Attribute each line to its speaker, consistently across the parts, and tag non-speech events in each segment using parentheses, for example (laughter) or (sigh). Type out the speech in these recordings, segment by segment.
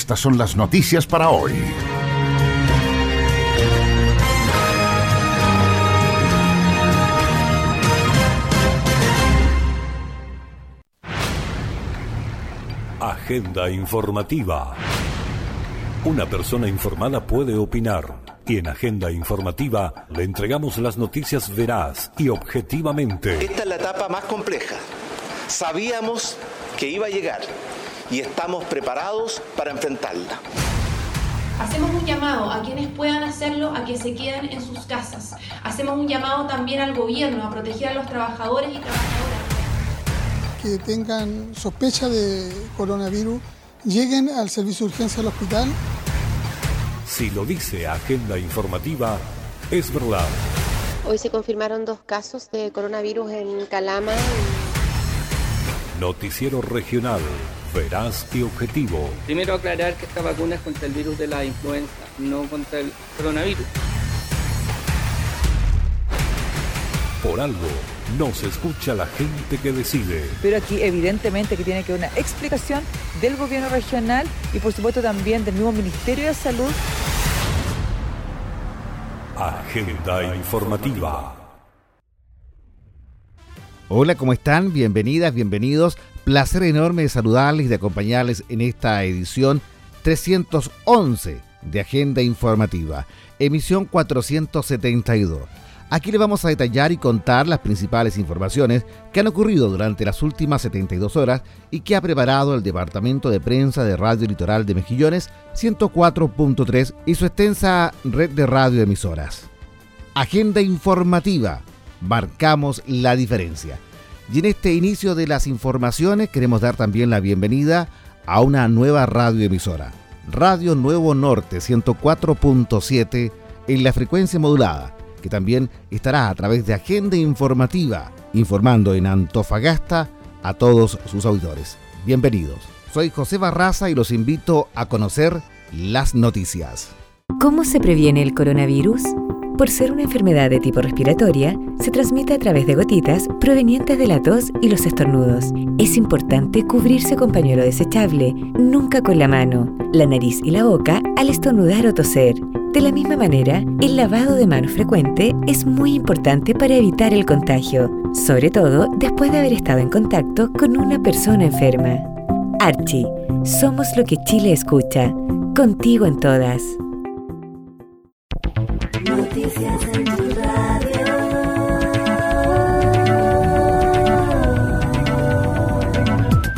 Speaker 1: Estas son las noticias para hoy.
Speaker 2: Agenda informativa. Una persona informada puede opinar y en Agenda Informativa le entregamos las noticias veraz y objetivamente.
Speaker 3: Esta es la etapa más compleja. Sabíamos que iba a llegar y estamos preparados para enfrentarla.
Speaker 4: Hacemos un llamado a quienes puedan hacerlo a que se queden en sus casas. Hacemos un llamado también al gobierno a proteger a los trabajadores y trabajadoras.
Speaker 5: Que tengan sospecha de coronavirus, lleguen al servicio de urgencia del hospital
Speaker 2: si lo dice Agenda Informativa, es verdad.
Speaker 6: Hoy se confirmaron dos casos de coronavirus en Calama.
Speaker 2: Noticiero regional, veraz y objetivo.
Speaker 7: Primero aclarar que esta vacuna es contra el virus de la influenza, no contra el coronavirus.
Speaker 2: Por algo, no se escucha la gente que decide.
Speaker 8: Pero aquí evidentemente que tiene que haber una explicación del gobierno regional y por supuesto también del mismo Ministerio de Salud.
Speaker 2: Agenda informativa.
Speaker 9: Hola, ¿cómo están? Bienvenidas, bienvenidos. Placer enorme de saludarles y de acompañarles en esta edición 311 de Agenda Informativa, emisión 472. Aquí le vamos a detallar y contar las principales informaciones que han ocurrido durante las últimas 72 horas y que ha preparado el Departamento de Prensa de Radio Litoral de Mejillones 104.3 y su extensa red de radioemisoras. Agenda informativa. Marcamos la diferencia. Y en este inicio de las informaciones queremos dar también la bienvenida a una nueva radioemisora. Radio Nuevo Norte 104.7 en la frecuencia modulada que también estará a través de Agenda Informativa, informando en Antofagasta a todos sus auditores. Bienvenidos. Soy José Barraza y los invito a conocer las noticias.
Speaker 10: ¿Cómo se previene el coronavirus? Por ser una enfermedad de tipo respiratoria, se transmite a través de gotitas provenientes de la tos y los estornudos. Es importante cubrirse con pañuelo desechable, nunca con la mano, la nariz y la boca al estornudar o toser. De la misma manera, el lavado de manos frecuente es muy importante para evitar el contagio, sobre todo después de haber estado en contacto con una persona enferma. Archie, somos lo que Chile escucha, contigo en todas.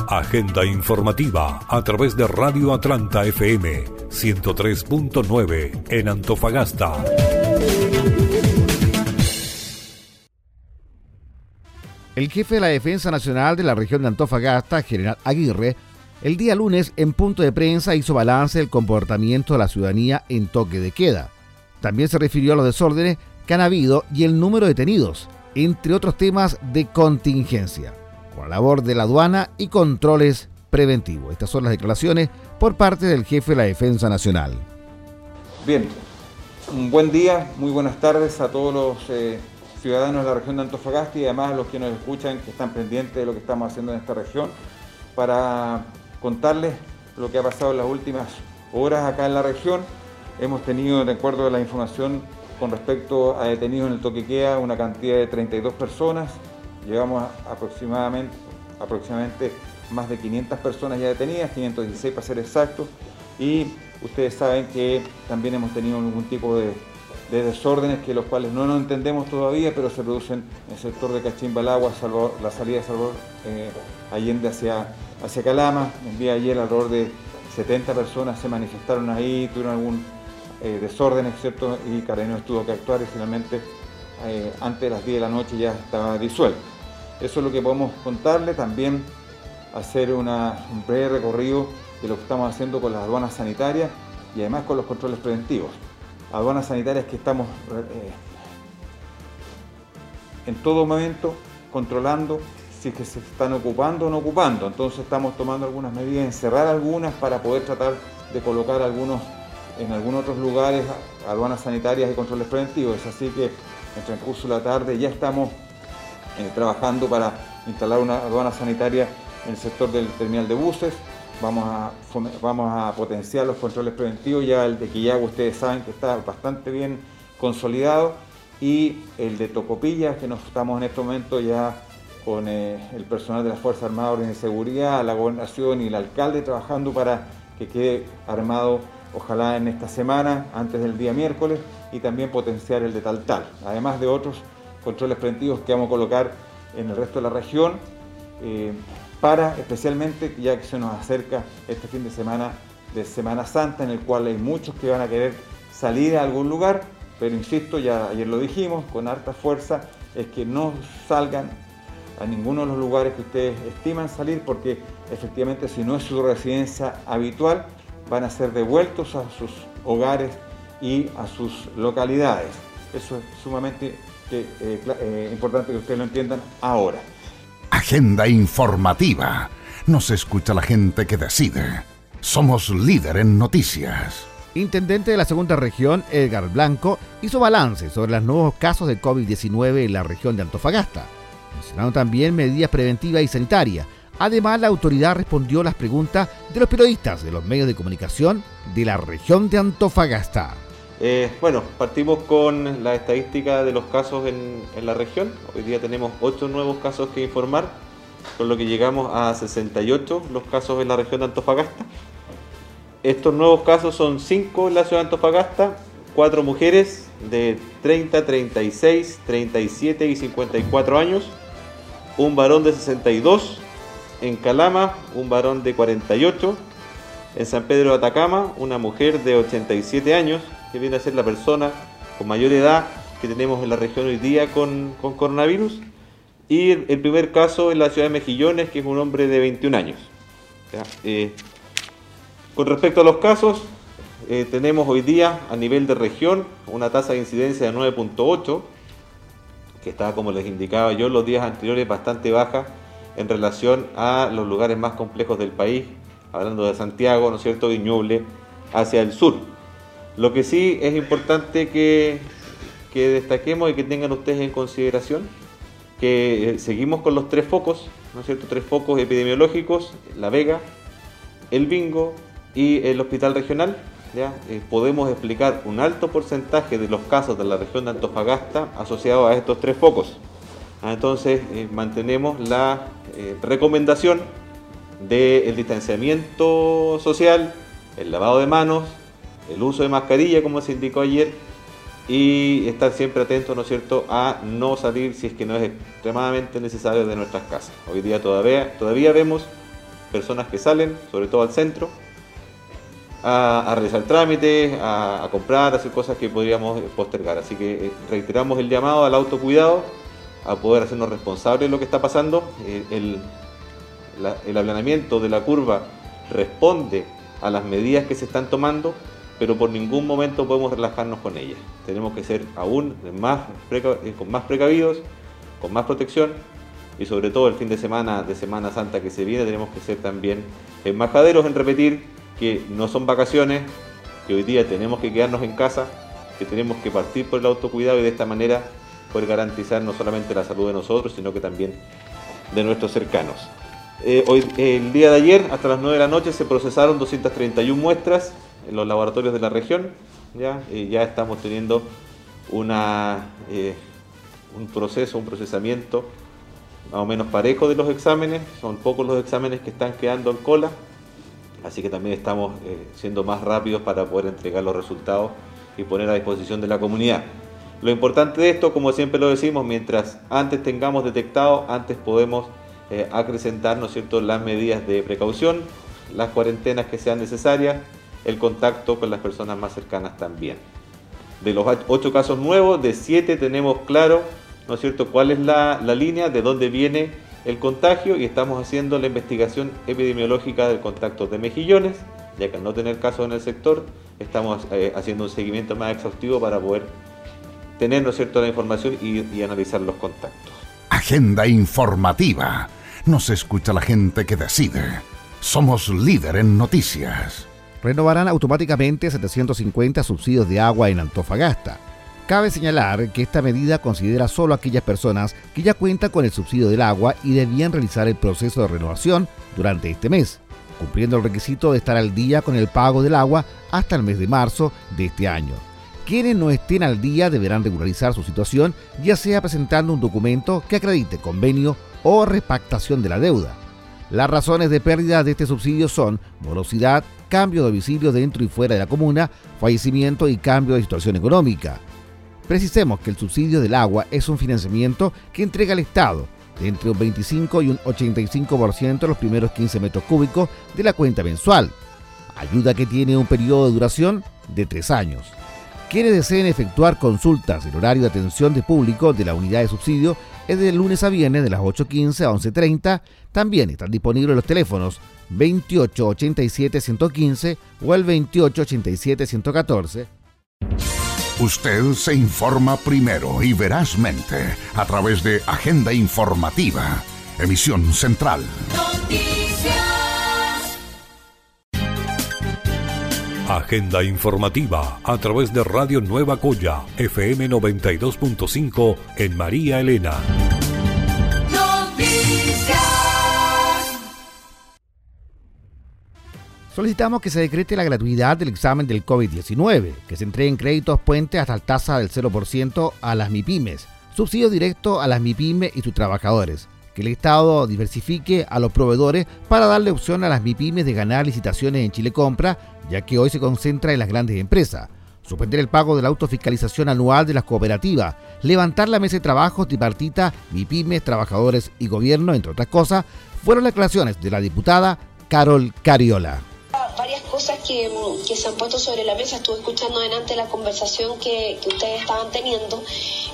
Speaker 2: Agenda informativa a través de Radio Atlanta FM 103.9 en Antofagasta.
Speaker 9: El jefe de la Defensa Nacional de la región de Antofagasta, General Aguirre, el día lunes en punto de prensa hizo balance del comportamiento de la ciudadanía en toque de queda. También se refirió a los desórdenes que han habido y el número de detenidos, entre otros temas de contingencia, con la labor de la aduana y controles preventivos. Estas son las declaraciones por parte del jefe de la Defensa Nacional.
Speaker 11: Bien, un buen día, muy buenas tardes a todos los eh, ciudadanos de la región de Antofagasta y además a los que nos escuchan, que están pendientes de lo que estamos haciendo en esta región, para contarles lo que ha pasado en las últimas horas acá en la región Hemos tenido, de acuerdo a la información con respecto a detenidos en el Toquequea, una cantidad de 32 personas. Llevamos aproximadamente, aproximadamente más de 500 personas ya detenidas, 516 para ser exactos. Y ustedes saben que también hemos tenido algún tipo de, desórdenes que los cuales no nos entendemos todavía, pero se producen en el sector de Cachimbalagua, la salida de Salvador eh, Allende hacia, hacia Calama. El día ayer alrededor de 70 personas se manifestaron ahí, tuvieron algún eh, desórdenes, ¿cierto? Y Carabineros tuvo que actuar y finalmente eh, antes de las 10 de la noche ya estaba disuelto. Eso es lo que podemos contarle. También hacer un breve recorrido de lo que estamos haciendo con las aduanas sanitarias y además con los controles preventivos. Aduanas sanitarias que estamos eh, en todo momento controlando si es que se están ocupando o no ocupando. Entonces estamos tomando algunas medidas, encerrar algunas para poder tratar de colocar algunos en algunos otros lugares aduanas sanitarias y controles preventivos. Así que en transcurso de la tarde ya estamos eh, trabajando para instalar una aduana sanitaria en el sector del terminal de buses. Vamos a, vamos a potenciar los controles preventivos. Ya el de Quillagua ustedes saben que está bastante bien consolidado. Y el de Tocopilla, que nos estamos en este momento ya con eh, el personal de las Fuerzas Armadas de Seguridad, la gobernación y el alcalde trabajando para que quede armado, ojalá en esta semana, antes del día miércoles, y también potenciar el de Tal Tal, además de otros controles preventivos que vamos a colocar en el resto de la región, eh, para especialmente, ya que se nos acerca este fin de semana de Semana Santa, en el cual hay muchos que van a querer salir a algún lugar, pero insisto, ya ayer lo dijimos, con harta fuerza, es que no salgan a ninguno de los lugares que ustedes estiman salir, porque efectivamente si no es su residencia habitual, van a ser devueltos a sus hogares y a sus localidades. Eso es sumamente eh, eh, importante que ustedes lo entiendan ahora.
Speaker 1: Agenda informativa. Nos escucha la gente que decide. Somos líder en noticias.
Speaker 9: Intendente de la segunda región, Edgar Blanco, hizo balance sobre los nuevos casos de COVID-19 en la región de Antofagasta. Mencionaron también medidas preventivas y sanitarias. Además, la autoridad respondió las preguntas de los periodistas de los medios de comunicación de la región de Antofagasta.
Speaker 12: Eh, bueno, partimos con la estadística de los casos en, la región. Hoy día tenemos 8 nuevos casos que informar, con lo que llegamos a 68 los casos en la región de Antofagasta. Estos nuevos casos son 5 en la ciudad de Antofagasta, 4 mujeres de 30, 36, 37 y 54 años, un varón de 62, en Calama un varón de 48, en San Pedro de Atacama una mujer de 87 años, que viene a ser la persona con mayor edad que tenemos en la región hoy día con, coronavirus. Y el primer caso en la ciudad de Mejillones, que es un hombre de 21 años. Eh, con respecto a los casos, eh, tenemos hoy día a nivel de región una tasa de incidencia de 9.8, que estaba, como les indicaba yo, los días anteriores bastante baja en relación a los lugares más complejos del país, hablando de Santiago, ¿no es cierto?, Ñuble, hacia el sur. Lo que sí es importante que, destaquemos y que tengan ustedes en consideración que eh, seguimos con los tres focos, ¿no es cierto? Tres focos epidemiológicos, La Vega, el Bingo y el Hospital Regional. ¿ya? Eh, podemos explicar un alto porcentaje de los casos de la región de Antofagasta asociados a estos tres focos. Ah, entonces eh, mantenemos la recomendación del distanciamiento social, el lavado de manos, el uso de mascarilla, como se indicó ayer, y estar siempre atentos, ¿no es cierto?, a no salir si es que no es extremadamente necesario de nuestras casas. Hoy día todavía, todavía vemos personas que salen, sobre todo al centro, a, realizar trámites, a, comprar, a hacer cosas que podríamos postergar. Así que eh, reiteramos el llamado al autocuidado, a poder hacernos responsables de lo que está pasando. Eh, el, el aplanamiento de la curva responde a las medidas que se están tomando pero por ningún momento podemos relajarnos con ella. Tenemos que ser aún más eh, con más precavidos, con más protección y sobre todo el fin de semana de Semana Santa que se viene tenemos que ser también embajaderos en repetir que no son vacaciones, que hoy día tenemos que quedarnos en casa, que tenemos que partir por el autocuidado y de esta manera poder garantizar no solamente la salud de nosotros, sino que también de nuestros cercanos. Eh, hoy, el día de ayer, hasta las 9 de la noche, se procesaron 231 muestras en los laboratorios de la región. Ya, estamos teniendo eh, un proceso, un procesamiento más o menos parejo de los exámenes. Son pocos los exámenes que están quedando en cola. Así que también estamos eh, siendo más rápidos para poder entregar los resultados y poner a disposición de la comunidad. Lo importante de esto, como siempre lo decimos, mientras antes tengamos detectado, antes podemos eh, acrecentar ¿no es cierto? las medidas de precaución, las cuarentenas que sean necesarias el contacto con las personas más cercanas también. De los ocho casos nuevos, de siete tenemos claro, ¿no es cierto?, cuál es la, línea, de dónde viene el contagio y estamos haciendo la investigación epidemiológica del contacto de mejillones, ya que al no tener casos en el sector, estamos eh, haciendo un seguimiento más exhaustivo para poder tener ¿no cierto? la información y, y analizar los contactos.
Speaker 1: Agenda informativa. Nos escucha la gente que decide. Somos líder en noticias.
Speaker 9: Renovarán automáticamente 750 subsidios de agua en Antofagasta. Cabe señalar que esta medida considera solo a aquellas personas que ya cuentan con el subsidio del agua y debían realizar el proceso de renovación durante este mes, cumpliendo el requisito de estar al día con el pago del agua hasta el mes de marzo de este año. Quienes no estén al día deberán regularizar su situación, ya sea presentando un documento que acredite convenio o repactación de la deuda. Las razones de pérdida de este subsidio son morosidad, cambio de domicilio dentro y fuera de la comuna, fallecimiento y cambio de situación económica. Precisemos que el subsidio del agua es un financiamiento que entrega el Estado de entre un 25 y un 85% los primeros 15 metros cúbicos de la cuenta mensual. Ayuda que tiene un periodo de duración de tres años. Quienes deseen efectuar consultas el horario de atención de público de la unidad de subsidio es de lunes a viernes de las 8.15 a 11.30. También están disponibles los teléfonos 2887-115 o el 2887-114.
Speaker 1: Usted se informa primero y verazmente a través de Agenda Informativa, emisión central.
Speaker 2: Agenda informativa a través de Radio Nueva Coya, FM 92.5 en María Elena.
Speaker 9: Solicitamos que se decrete la gratuidad del examen del COVID-19, que se entreguen créditos puente hasta la tasa del 0% a las MIPIMES, subsidio directo a las MIPIMES y sus trabajadores, que el Estado diversifique a los proveedores para darle opción a las MIPIMES de ganar licitaciones en Chile Compra, ya que hoy se concentra en las grandes empresas. Suspender el pago de la autofiscalización anual de las cooperativas, levantar la mesa de trabajo tripartita, MIPIMES, trabajadores y gobierno, entre otras cosas, fueron las declaraciones de la diputada Carol Cariola
Speaker 13: que, se han puesto sobre la mesa. Estuve escuchando delante la conversación que, ustedes estaban teniendo.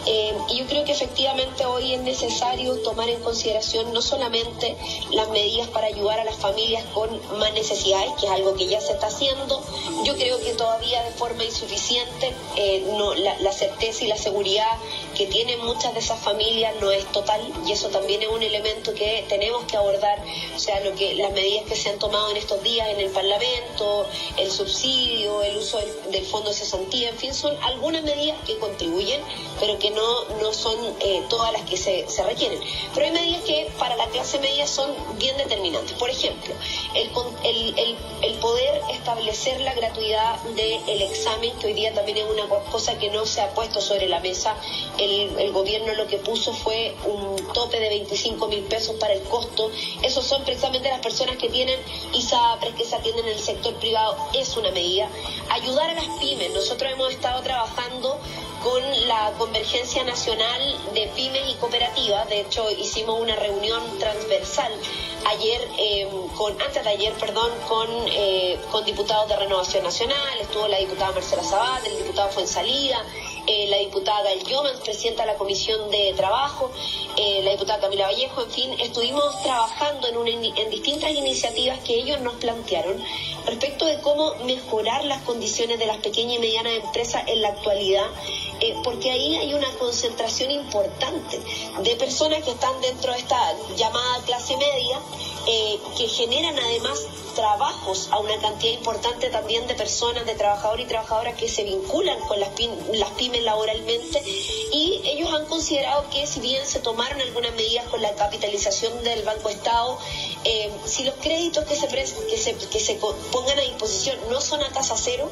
Speaker 13: Eh, y yo creo que efectivamente hoy es necesario tomar en consideración no solamente las medidas para ayudar a las familias con más necesidades, que es algo que ya se está haciendo, yo creo que todavía de forma insuficiente eh, la, la certeza y la seguridad que tienen muchas de esas familias no es total. Y eso también es un elemento que tenemos que abordar, o sea, lo que las medidas que se han tomado en estos días en el Parlamento, el subsidio, el uso del, fondo de cesantía, en fin, son algunas medidas que contribuyen, pero que no, no son eh, todas las que se, se, requieren. Pero hay medidas que para la clase media son bien determinantes. Por ejemplo, el, el, el, poder establecer la gratuidad del examen, que hoy día también es una cosa que no se ha puesto sobre la mesa. El, el gobierno lo que puso fue un tope de 25 mil pesos para el costo. Esos son precisamente las personas que tienen ISAPRES, que se atienden en el sector privado. Es una medida. Ayudar a las pymes. Nosotros hemos estado trabajando con la Convergencia Nacional de Pymes y Cooperativas. De hecho, hicimos una reunión transversal ayer, eh, con, antes de ayer, perdón, con, eh, con diputados de Renovación Nacional. Estuvo la diputada Marcela Sabat, el diputado Fuensalida, eh, la diputada El Yoman, presidenta de la Comisión de Trabajo, eh, la diputada Camila Vallejo, en fin, estuvimos trabajando en, distintas iniciativas que ellos nos plantearon respecto de cómo mejorar las condiciones de las pequeñas y medianas empresas en la actualidad, eh, porque ahí hay una concentración importante de personas que están dentro de esta llamada clase media, que generan además trabajos a una cantidad importante también de personas, de trabajadores y trabajadoras que se vinculan con las pymes laboralmente y ellos han considerado que si bien se tomaron algunas medidas con la capitalización del Banco Estado, eh, si los créditos que se, que se, que se pongan a disposición no son a tasa cero,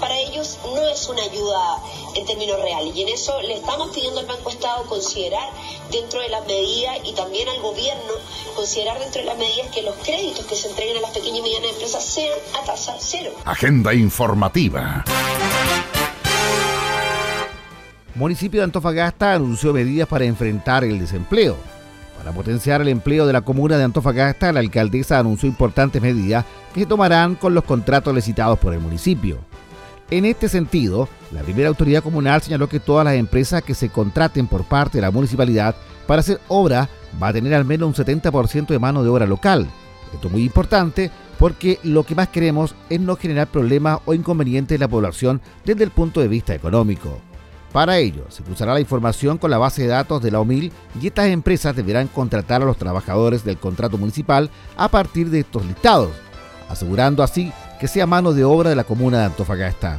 Speaker 13: para ellos no es una ayuda en términos reales. Y en eso le estamos pidiendo al Banco Estado considerar dentro de las medidas y también al gobierno considerar dentro de las medidas que los créditos que se entreguen a las pequeñas y medianas empresas sean a tasa cero.
Speaker 1: Agenda informativa.
Speaker 9: Municipio de Antofagasta anunció medidas para enfrentar el desempleo. Para potenciar el empleo de la comuna de Antofagasta, la alcaldesa anunció importantes medidas que se tomarán con los contratos licitados por el municipio. En este sentido, la primera autoridad comunal señaló que todas las empresas que se contraten por parte de la municipalidad para hacer obra va a tener al menos un 70% de mano de obra local. Esto es muy importante porque lo que más queremos es no generar problemas o inconvenientes en la población desde el punto de vista económico. Para ello, se cruzará la información con la base de datos de la OMIL y estas empresas deberán contratar a los trabajadores del contrato municipal a partir de estos listados, asegurando así que sea mano de obra de la comuna de Antofagasta.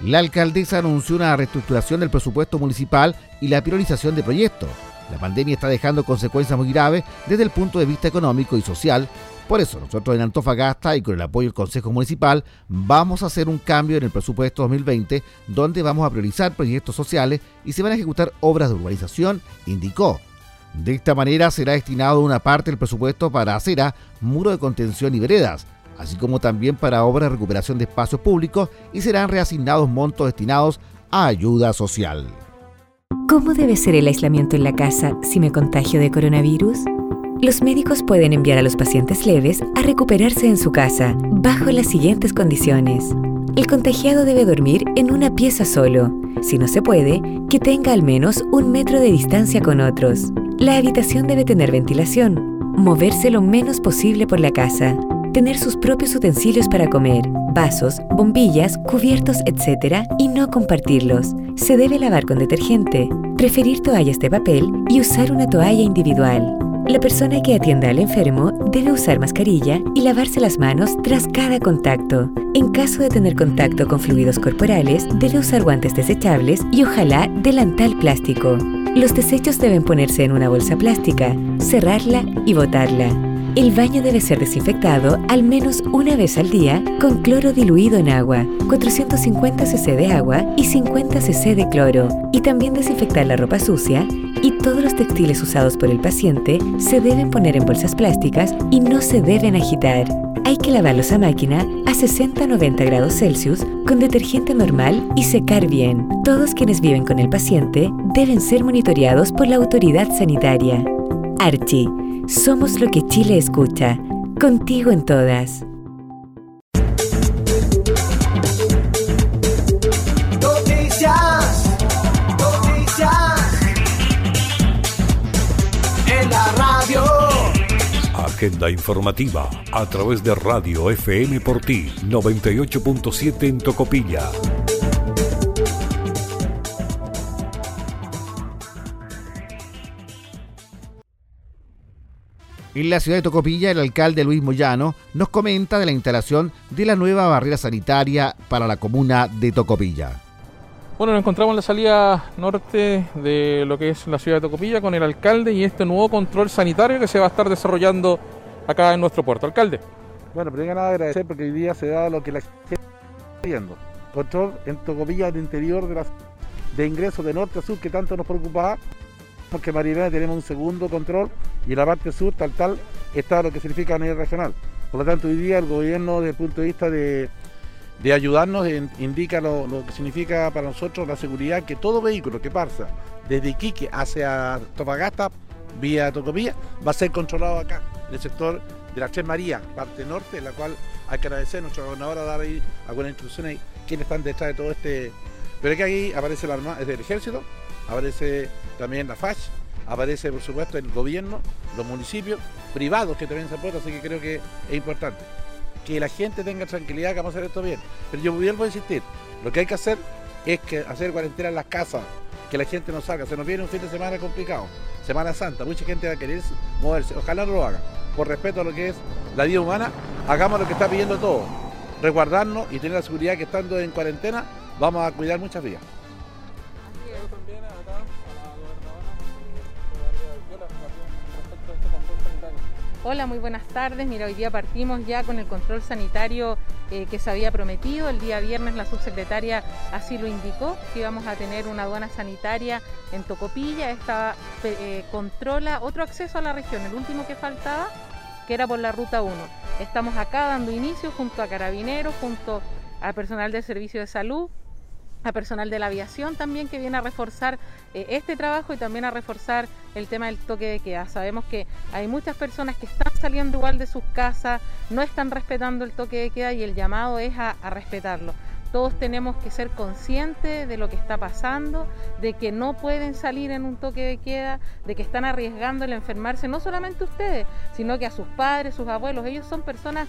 Speaker 9: La alcaldesa anunció una reestructuración del presupuesto municipal y la priorización de proyectos. La pandemia está dejando consecuencias muy graves desde el punto de vista económico y social. Por eso nosotros en Antofagasta y con el apoyo del Consejo Municipal vamos a hacer un cambio en el presupuesto 2020 donde vamos a priorizar proyectos sociales y se van a ejecutar obras de urbanización, indicó. De esta manera será destinado una parte del presupuesto para acera, muro de contención y veredas, así como también para obras de recuperación de espacios públicos y serán reasignados montos destinados a ayuda social.
Speaker 10: ¿Cómo debe ser el aislamiento en la casa si me contagio de coronavirus? Los médicos pueden enviar a los pacientes leves a recuperarse en su casa bajo las siguientes condiciones. El contagiado debe dormir en una pieza solo. Si no se puede, que tenga al menos un metro de distancia con otros. La habitación debe tener ventilación. Moverse lo menos posible por la casa tener sus propios utensilios para comer, vasos, bombillas, cubiertos, etc. y no compartirlos. Se debe lavar con detergente, preferir toallas de papel y usar una toalla individual. La persona que atienda al enfermo debe usar mascarilla y lavarse las manos tras cada contacto. En caso de tener contacto con fluidos corporales, debe usar guantes desechables y ojalá delantal plástico. Los desechos deben ponerse en una bolsa plástica, cerrarla y botarla. El baño debe ser desinfectado al menos una vez al día con cloro diluido en agua, 450 cc de agua y 50 cc de cloro. Y también desinfectar la ropa sucia y todos los textiles usados por el paciente se deben poner en bolsas plásticas y no se deben agitar. Hay que lavarlos a máquina a 60-90 grados Celsius con detergente normal y secar bien. Todos quienes viven con el paciente deben ser monitoreados por la autoridad sanitaria. Archie somos lo que Chile escucha. Contigo en todas.
Speaker 2: Agenda informativa a través de Radio FM por ti 98.7 en Tocopilla.
Speaker 9: En la ciudad de Tocopilla, el alcalde Luis Moyano nos comenta de la instalación de la nueva barrera sanitaria para la comuna de Tocopilla.
Speaker 14: Bueno, nos encontramos en la salida norte de lo que es la ciudad de Tocopilla con el alcalde y este nuevo control sanitario que se va a estar desarrollando acá en nuestro puerto. Alcalde.
Speaker 15: Bueno, primero nada agradecer porque hoy día se da lo que la gente está viendo. Control en Tocopilla, el interior de, la, de ingreso de norte a sur que tanto nos preocupaba porque en Marilena tenemos un segundo control y en la parte sur tal tal está lo que significa a nivel regional. Por lo tanto, hoy día el gobierno desde el punto de vista de, ayudarnos indica lo, que significa para nosotros la seguridad que todo vehículo que pasa desde Iquique hacia Topagasta vía Tocopilla va a ser controlado acá, en el sector de la Tres María, parte norte, en la cual hay que agradecer a nuestra gobernadora dar ahí algunas instrucciones quienes están detrás de todo este. Pero que aquí aparece la arma, es del ejército, aparece también la FACH, aparece por supuesto el gobierno, los municipios, privados que también se aportan, así que creo que es importante que la gente tenga tranquilidad que vamos a hacer esto bien. Pero yo vuelvo a insistir, lo que hay que hacer es que hacer cuarentena en las casas, que la gente no salga, se nos viene un fin de semana complicado, Semana Santa, mucha gente va a querer moverse, ojalá no lo haga, por respeto a lo que es la vida humana, hagamos lo que está pidiendo todo, resguardarnos y tener la seguridad que estando en cuarentena vamos a cuidar muchas vías.
Speaker 16: Hola, muy buenas tardes. Mira, hoy día partimos ya con el control sanitario eh, que se había prometido. El día viernes la subsecretaria así lo indicó, que íbamos a tener una aduana sanitaria en Tocopilla. Esta eh, controla otro acceso a la región, el último que faltaba, que era por la ruta 1. Estamos acá dando inicio junto a carabineros, junto al personal del servicio de salud, a personal de la aviación también que viene a reforzar eh, este trabajo y también a reforzar el tema del toque de queda. Sabemos que hay muchas personas que están saliendo igual de sus casas, no están respetando el toque de queda y el llamado es a, respetarlo. Todos tenemos que ser conscientes de lo que está pasando, de que no pueden salir en un toque de queda, de que están arriesgando el enfermarse, no solamente ustedes, sino que a sus padres, sus abuelos. Ellos son personas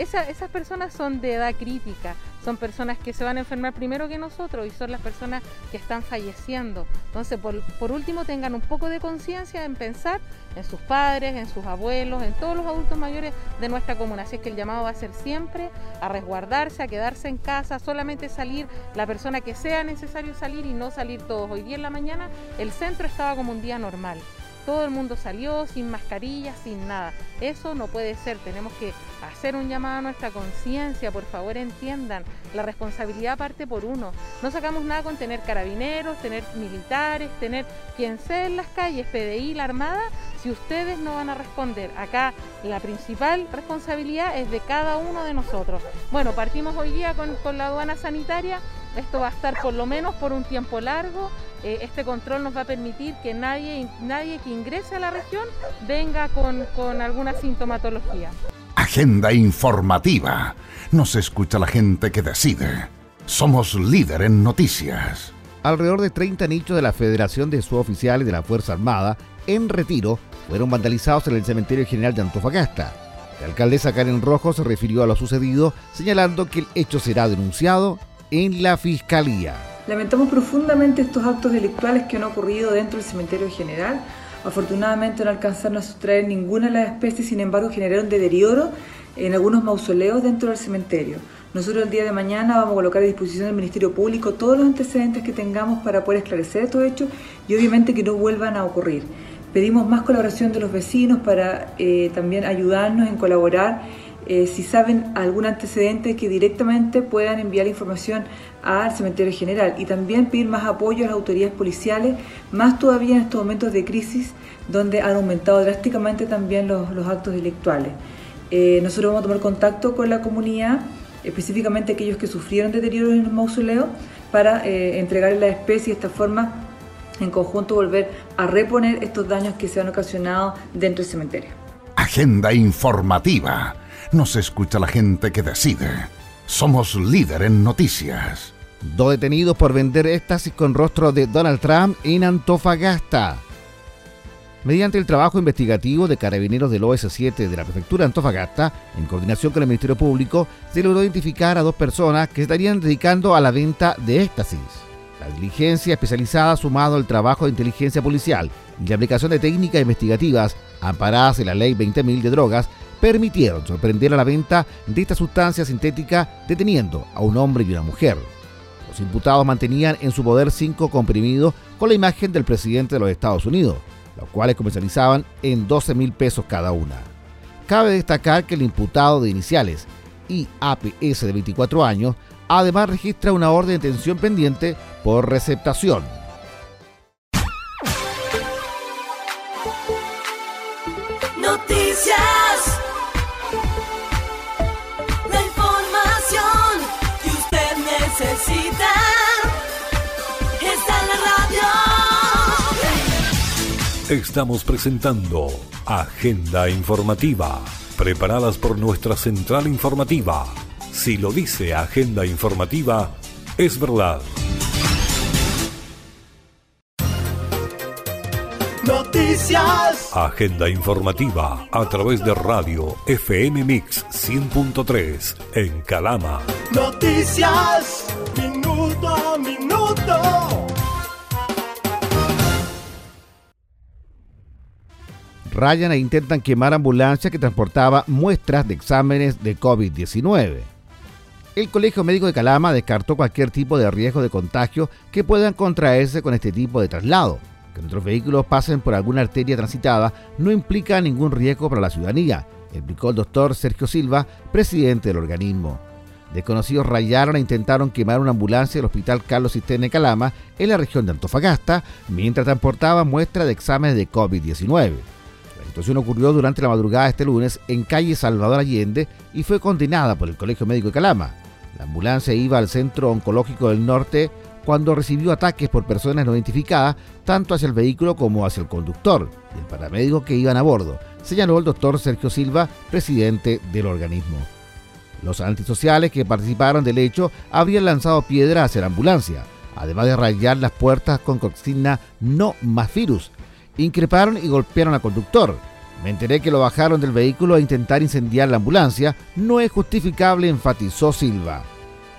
Speaker 16: esas personas son de edad crítica, son personas que se van a enfermar primero que nosotros y son las personas que están falleciendo. Entonces, por, último, tengan un poco de conciencia en pensar en sus padres, en sus abuelos, en todos los adultos mayores de nuestra comuna. Así es que el llamado va a ser siempre a resguardarse, a quedarse en casa, solamente salir la persona que sea necesario salir y no salir todos. Hoy día en la mañana el centro estaba como un día normal todo el mundo salió sin mascarilla, sin nada. Eso no puede ser, tenemos que hacer un llamado a nuestra conciencia, por favor entiendan, la responsabilidad parte por uno. No sacamos nada con tener carabineros, tener militares, tener quien sea en las calles, PDI, la Armada, si ustedes no van a responder. Acá la principal responsabilidad es de cada uno de nosotros. Bueno, partimos hoy día con, la aduana sanitaria esto va a estar por lo menos por un tiempo largo. Eh, este control nos va a permitir que nadie, nadie que ingrese a la región venga con, con alguna sintomatología.
Speaker 1: Agenda informativa. Nos escucha la gente que decide. Somos líder en noticias.
Speaker 9: Alrededor de 30 nichos de la Federación de Suboficiales de la Fuerza Armada en retiro fueron vandalizados en el Cementerio General de Antofagasta. La alcaldesa Karen Rojo se refirió a lo sucedido, señalando que el hecho será denunciado en la Fiscalía.
Speaker 17: Lamentamos profundamente estos actos delictuales que han ocurrido dentro del cementerio general. Afortunadamente no alcanzaron a sustraer ninguna de las especies, sin embargo generaron deterioro en algunos mausoleos dentro del cementerio. Nosotros el día de mañana vamos a colocar a disposición del Ministerio Público todos los antecedentes que tengamos para poder esclarecer estos hechos y obviamente que no vuelvan a ocurrir. Pedimos más colaboración de los vecinos para eh, también ayudarnos en colaborar eh, si saben algún antecedente que directamente puedan enviar información al cementerio general y también pedir más apoyo a las autoridades policiales, más todavía en estos momentos de crisis donde han aumentado drásticamente también los, actos delictuales. Eh, nosotros vamos a tomar contacto con la comunidad, específicamente aquellos que sufrieron deterioro en los mausoleos, para eh, entregarles la especie de esta forma en conjunto volver a reponer estos daños que se han ocasionado dentro del cementerio.
Speaker 1: Agenda informativa nos escucha la gente que decide. Somos líder en noticias.
Speaker 9: Dos detenidos por vender éxtasis con rostro de Donald Trump en Antofagasta. Mediante el trabajo investigativo de carabineros del OS7 de la Prefectura de Antofagasta, en coordinación con el Ministerio Público, se logró identificar a dos personas que estarían dedicando a la venta de éxtasis. La diligencia especializada sumado al trabajo de inteligencia policial y la aplicación de técnicas investigativas amparadas en la Ley 20.000 de drogas permitieron sorprender a la venta de esta sustancia sintética deteniendo a un hombre y una mujer. Los imputados mantenían en su poder cinco comprimidos con la imagen del presidente de los Estados Unidos, los cuales comercializaban en 12 mil pesos cada una. Cabe destacar que el imputado de iniciales IAPS de 24 años además registra una orden de detención pendiente por receptación.
Speaker 2: Estamos presentando Agenda Informativa, preparadas por nuestra central informativa. Si lo dice Agenda Informativa, es verdad.
Speaker 18: Noticias.
Speaker 2: Agenda informativa a través de radio FM Mix 100.3 en Calama.
Speaker 18: Noticias. Minuto a minuto.
Speaker 9: Rayan e intentan quemar ambulancia que transportaba muestras de exámenes de COVID-19. El Colegio Médico de Calama descartó cualquier tipo de riesgo de contagio que puedan contraerse con este tipo de traslado. Que nuestros vehículos pasen por alguna arteria transitada no implica ningún riesgo para la ciudadanía, explicó el doctor Sergio Silva, presidente del organismo. Desconocidos rayaron e intentaron quemar una ambulancia del Hospital Carlos Sistene Calama en la región de Antofagasta mientras transportaba muestras de exámenes de COVID-19. Situación ocurrió durante la madrugada de este lunes en calle Salvador Allende y fue condenada por el Colegio Médico de Calama. La ambulancia iba al Centro Oncológico del Norte cuando recibió ataques por personas no identificadas tanto hacia el vehículo como hacia el conductor y el paramédico que iban a bordo, señaló el doctor Sergio Silva, presidente del organismo. Los antisociales que participaron del hecho habrían lanzado piedras hacia la ambulancia, además de rayar las puertas con consigna no más virus. Increparon y golpearon al conductor. Me enteré que lo bajaron del vehículo a intentar incendiar la ambulancia. No es justificable, enfatizó Silva.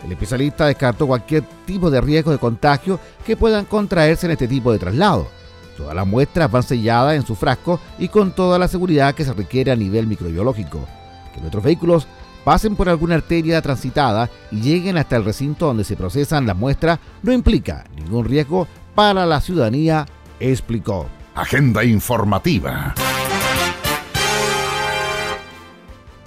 Speaker 9: El especialista descartó cualquier tipo de riesgo de contagio que puedan contraerse en este tipo de traslado. Todas las muestras van selladas en su frasco y con toda la seguridad que se requiere a nivel microbiológico. Que nuestros vehículos pasen por alguna arteria transitada y lleguen hasta el recinto donde se procesan las muestras no implica ningún riesgo para la ciudadanía, explicó.
Speaker 1: Agenda informativa.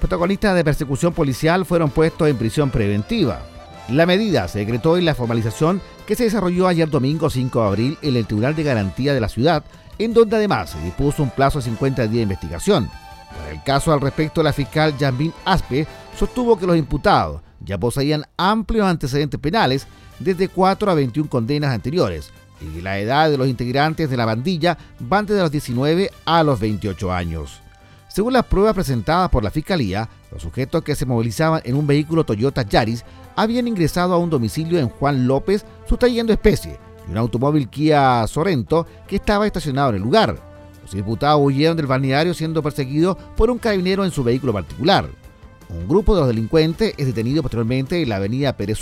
Speaker 9: Protagonistas de persecución policial fueron puestos en prisión preventiva. La medida se decretó en la formalización que se desarrolló ayer domingo 5 de abril en el Tribunal de Garantía de la ciudad, en donde además se dispuso un plazo de 50 días de investigación. Para el caso al respecto, la fiscal Janvin Aspe sostuvo que los imputados ya poseían amplios antecedentes penales desde 4 a 21 condenas anteriores la edad de los integrantes de la bandilla van desde los 19 a los 28 años. Según las pruebas presentadas por la Fiscalía, los sujetos que se movilizaban en un vehículo Toyota Yaris habían ingresado a un domicilio en Juan López sustrayendo especie y un automóvil Kia Sorento que estaba estacionado en el lugar. Los imputados huyeron del balneario siendo perseguidos por un carabinero en su vehículo particular. Un grupo de los delincuentes es detenido posteriormente en la avenida Pérez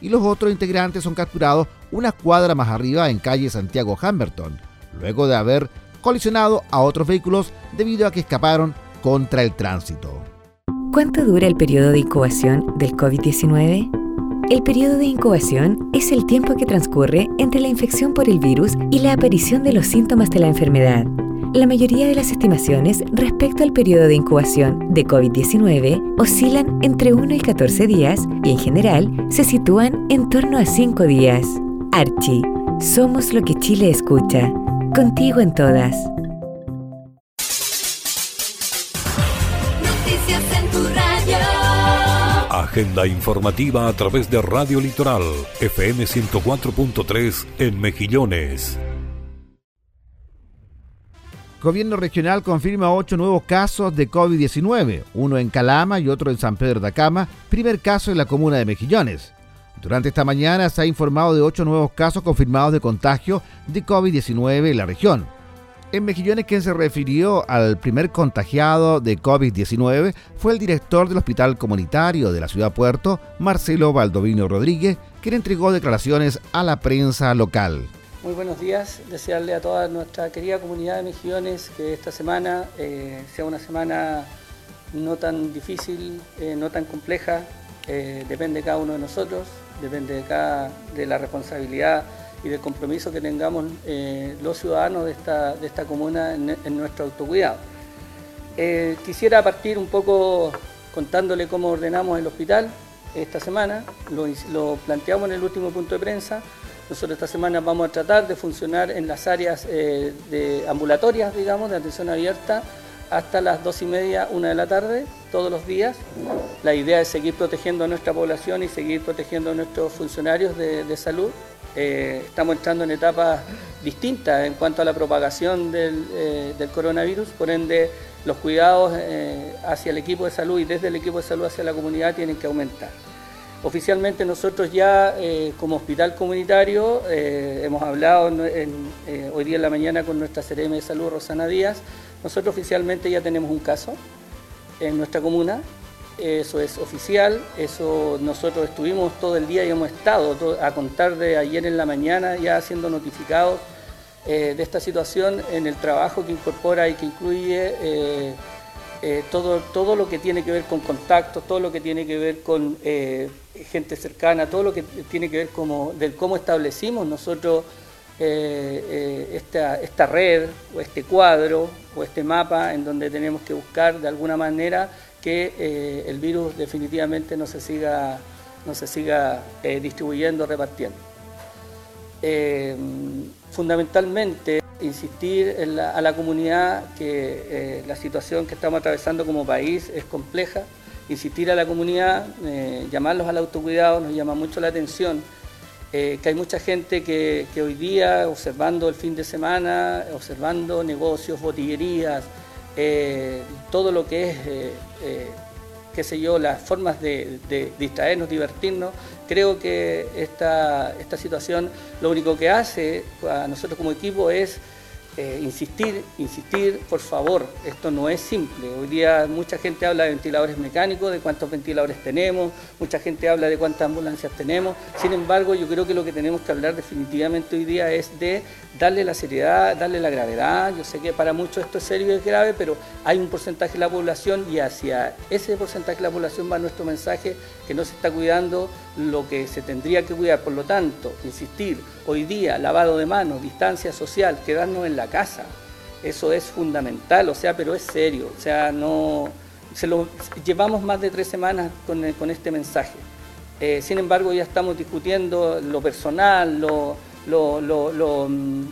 Speaker 9: y los otros integrantes son capturados una cuadra más arriba en calle Santiago Hamberton, luego de haber colisionado a otros vehículos debido a que escaparon contra el tránsito.
Speaker 10: ¿Cuánto dura el periodo de incubación del COVID-19? El periodo de incubación es el tiempo que transcurre entre la infección por el virus y la aparición de los síntomas de la enfermedad. La mayoría de las estimaciones respecto al periodo de incubación de COVID-19 oscilan entre 1 y 14 días y en general se sitúan en torno a 5 días. Archie, somos lo que Chile escucha. Contigo en todas.
Speaker 2: Agenda informativa a través de Radio Litoral, FM 104.3 en Mejillones.
Speaker 9: Gobierno regional confirma ocho nuevos casos de COVID-19, uno en Calama y otro en San Pedro de Acama, primer caso en la comuna de Mejillones. Durante esta mañana se ha informado de ocho nuevos casos confirmados de contagio de COVID-19 en la región. En Mejillones, quien se refirió al primer contagiado de COVID-19 fue el director del Hospital Comunitario de la Ciudad Puerto, Marcelo Baldovino Rodríguez, quien entregó declaraciones a la prensa local.
Speaker 19: Muy buenos días, desearle a toda nuestra querida comunidad de Mejillones que esta semana eh, sea una semana no tan difícil, eh, no tan compleja, eh, depende de cada uno de nosotros, depende de, cada, de la responsabilidad y del compromiso que tengamos los ciudadanos de esta, de esta comuna en, nuestro autocuidado. Quisiera partir un poco contándole cómo ordenamos el hospital esta semana, lo, planteamos en el último punto de prensa. Nosotros esta semana vamos a tratar de funcionar en las áreas eh, de ambulatorias, digamos, de atención abierta, hasta las dos y media, una de la tarde, todos los días. La idea es seguir protegiendo a nuestra población y seguir protegiendo a nuestros funcionarios de salud eh, estamos entrando en etapas distintas en cuanto a la propagación del, eh, coronavirus, por ende los cuidados hacia el equipo de salud y desde el equipo de salud hacia la comunidad tienen que aumentar. Oficialmente nosotros ya como hospital comunitario hemos hablado hoy día en la mañana con nuestra CRM de salud, Rosana Díaz, nosotros oficialmente ya tenemos un caso en nuestra comuna. Eso es oficial, eso nosotros estuvimos todo el día y hemos estado a contar de ayer en la mañana ya siendo notificados eh, de esta situación en el trabajo que incorpora y que incluye eh, eh, todo, todo lo que tiene que ver con contactos, todo lo que tiene que ver con gente cercana, todo lo que tiene que ver como, del cómo establecimos nosotros esta, esta red o este cuadro o este mapa en donde tenemos que buscar de alguna manera que eh, el virus definitivamente no se siga, no se siga eh, distribuyendo, repartiendo. Eh, fundamentalmente, insistir a la comunidad que la situación que estamos atravesando como país es compleja, insistir a la comunidad, llamarlos al autocuidado, nos llama mucho la atención. que hay mucha gente que, hoy día, observando el fin de semana, observando negocios, botillerías, eh, todo lo que es eh, qué sé yo, las formas de, de distraernos, divertirnos, creo que esta, esta situación lo único que hace a nosotros como equipo es eh, insistir, insistir, por favor, esto no es simple. Hoy día mucha gente habla de ventiladores mecánicos, de cuántos ventiladores tenemos, mucha gente habla de cuántas ambulancias tenemos. Sin embargo, yo creo que lo que tenemos que hablar definitivamente hoy día es de darle la seriedad, darle la gravedad. Yo sé que para muchos esto es serio y es grave, pero hay un porcentaje de la población y hacia ese porcentaje de la población va nuestro mensaje que no se está cuidando lo que se tendría que cuidar. Por lo tanto, insistir, hoy día lavado de manos, distancia social, quedarnos en la casa, eso es fundamental, o sea, pero es serio, o sea, no... Se lo, llevamos más de tres semanas con, con este mensaje. Eh, sin embargo, ya estamos discutiendo lo personal, lo, lo, lo, mm,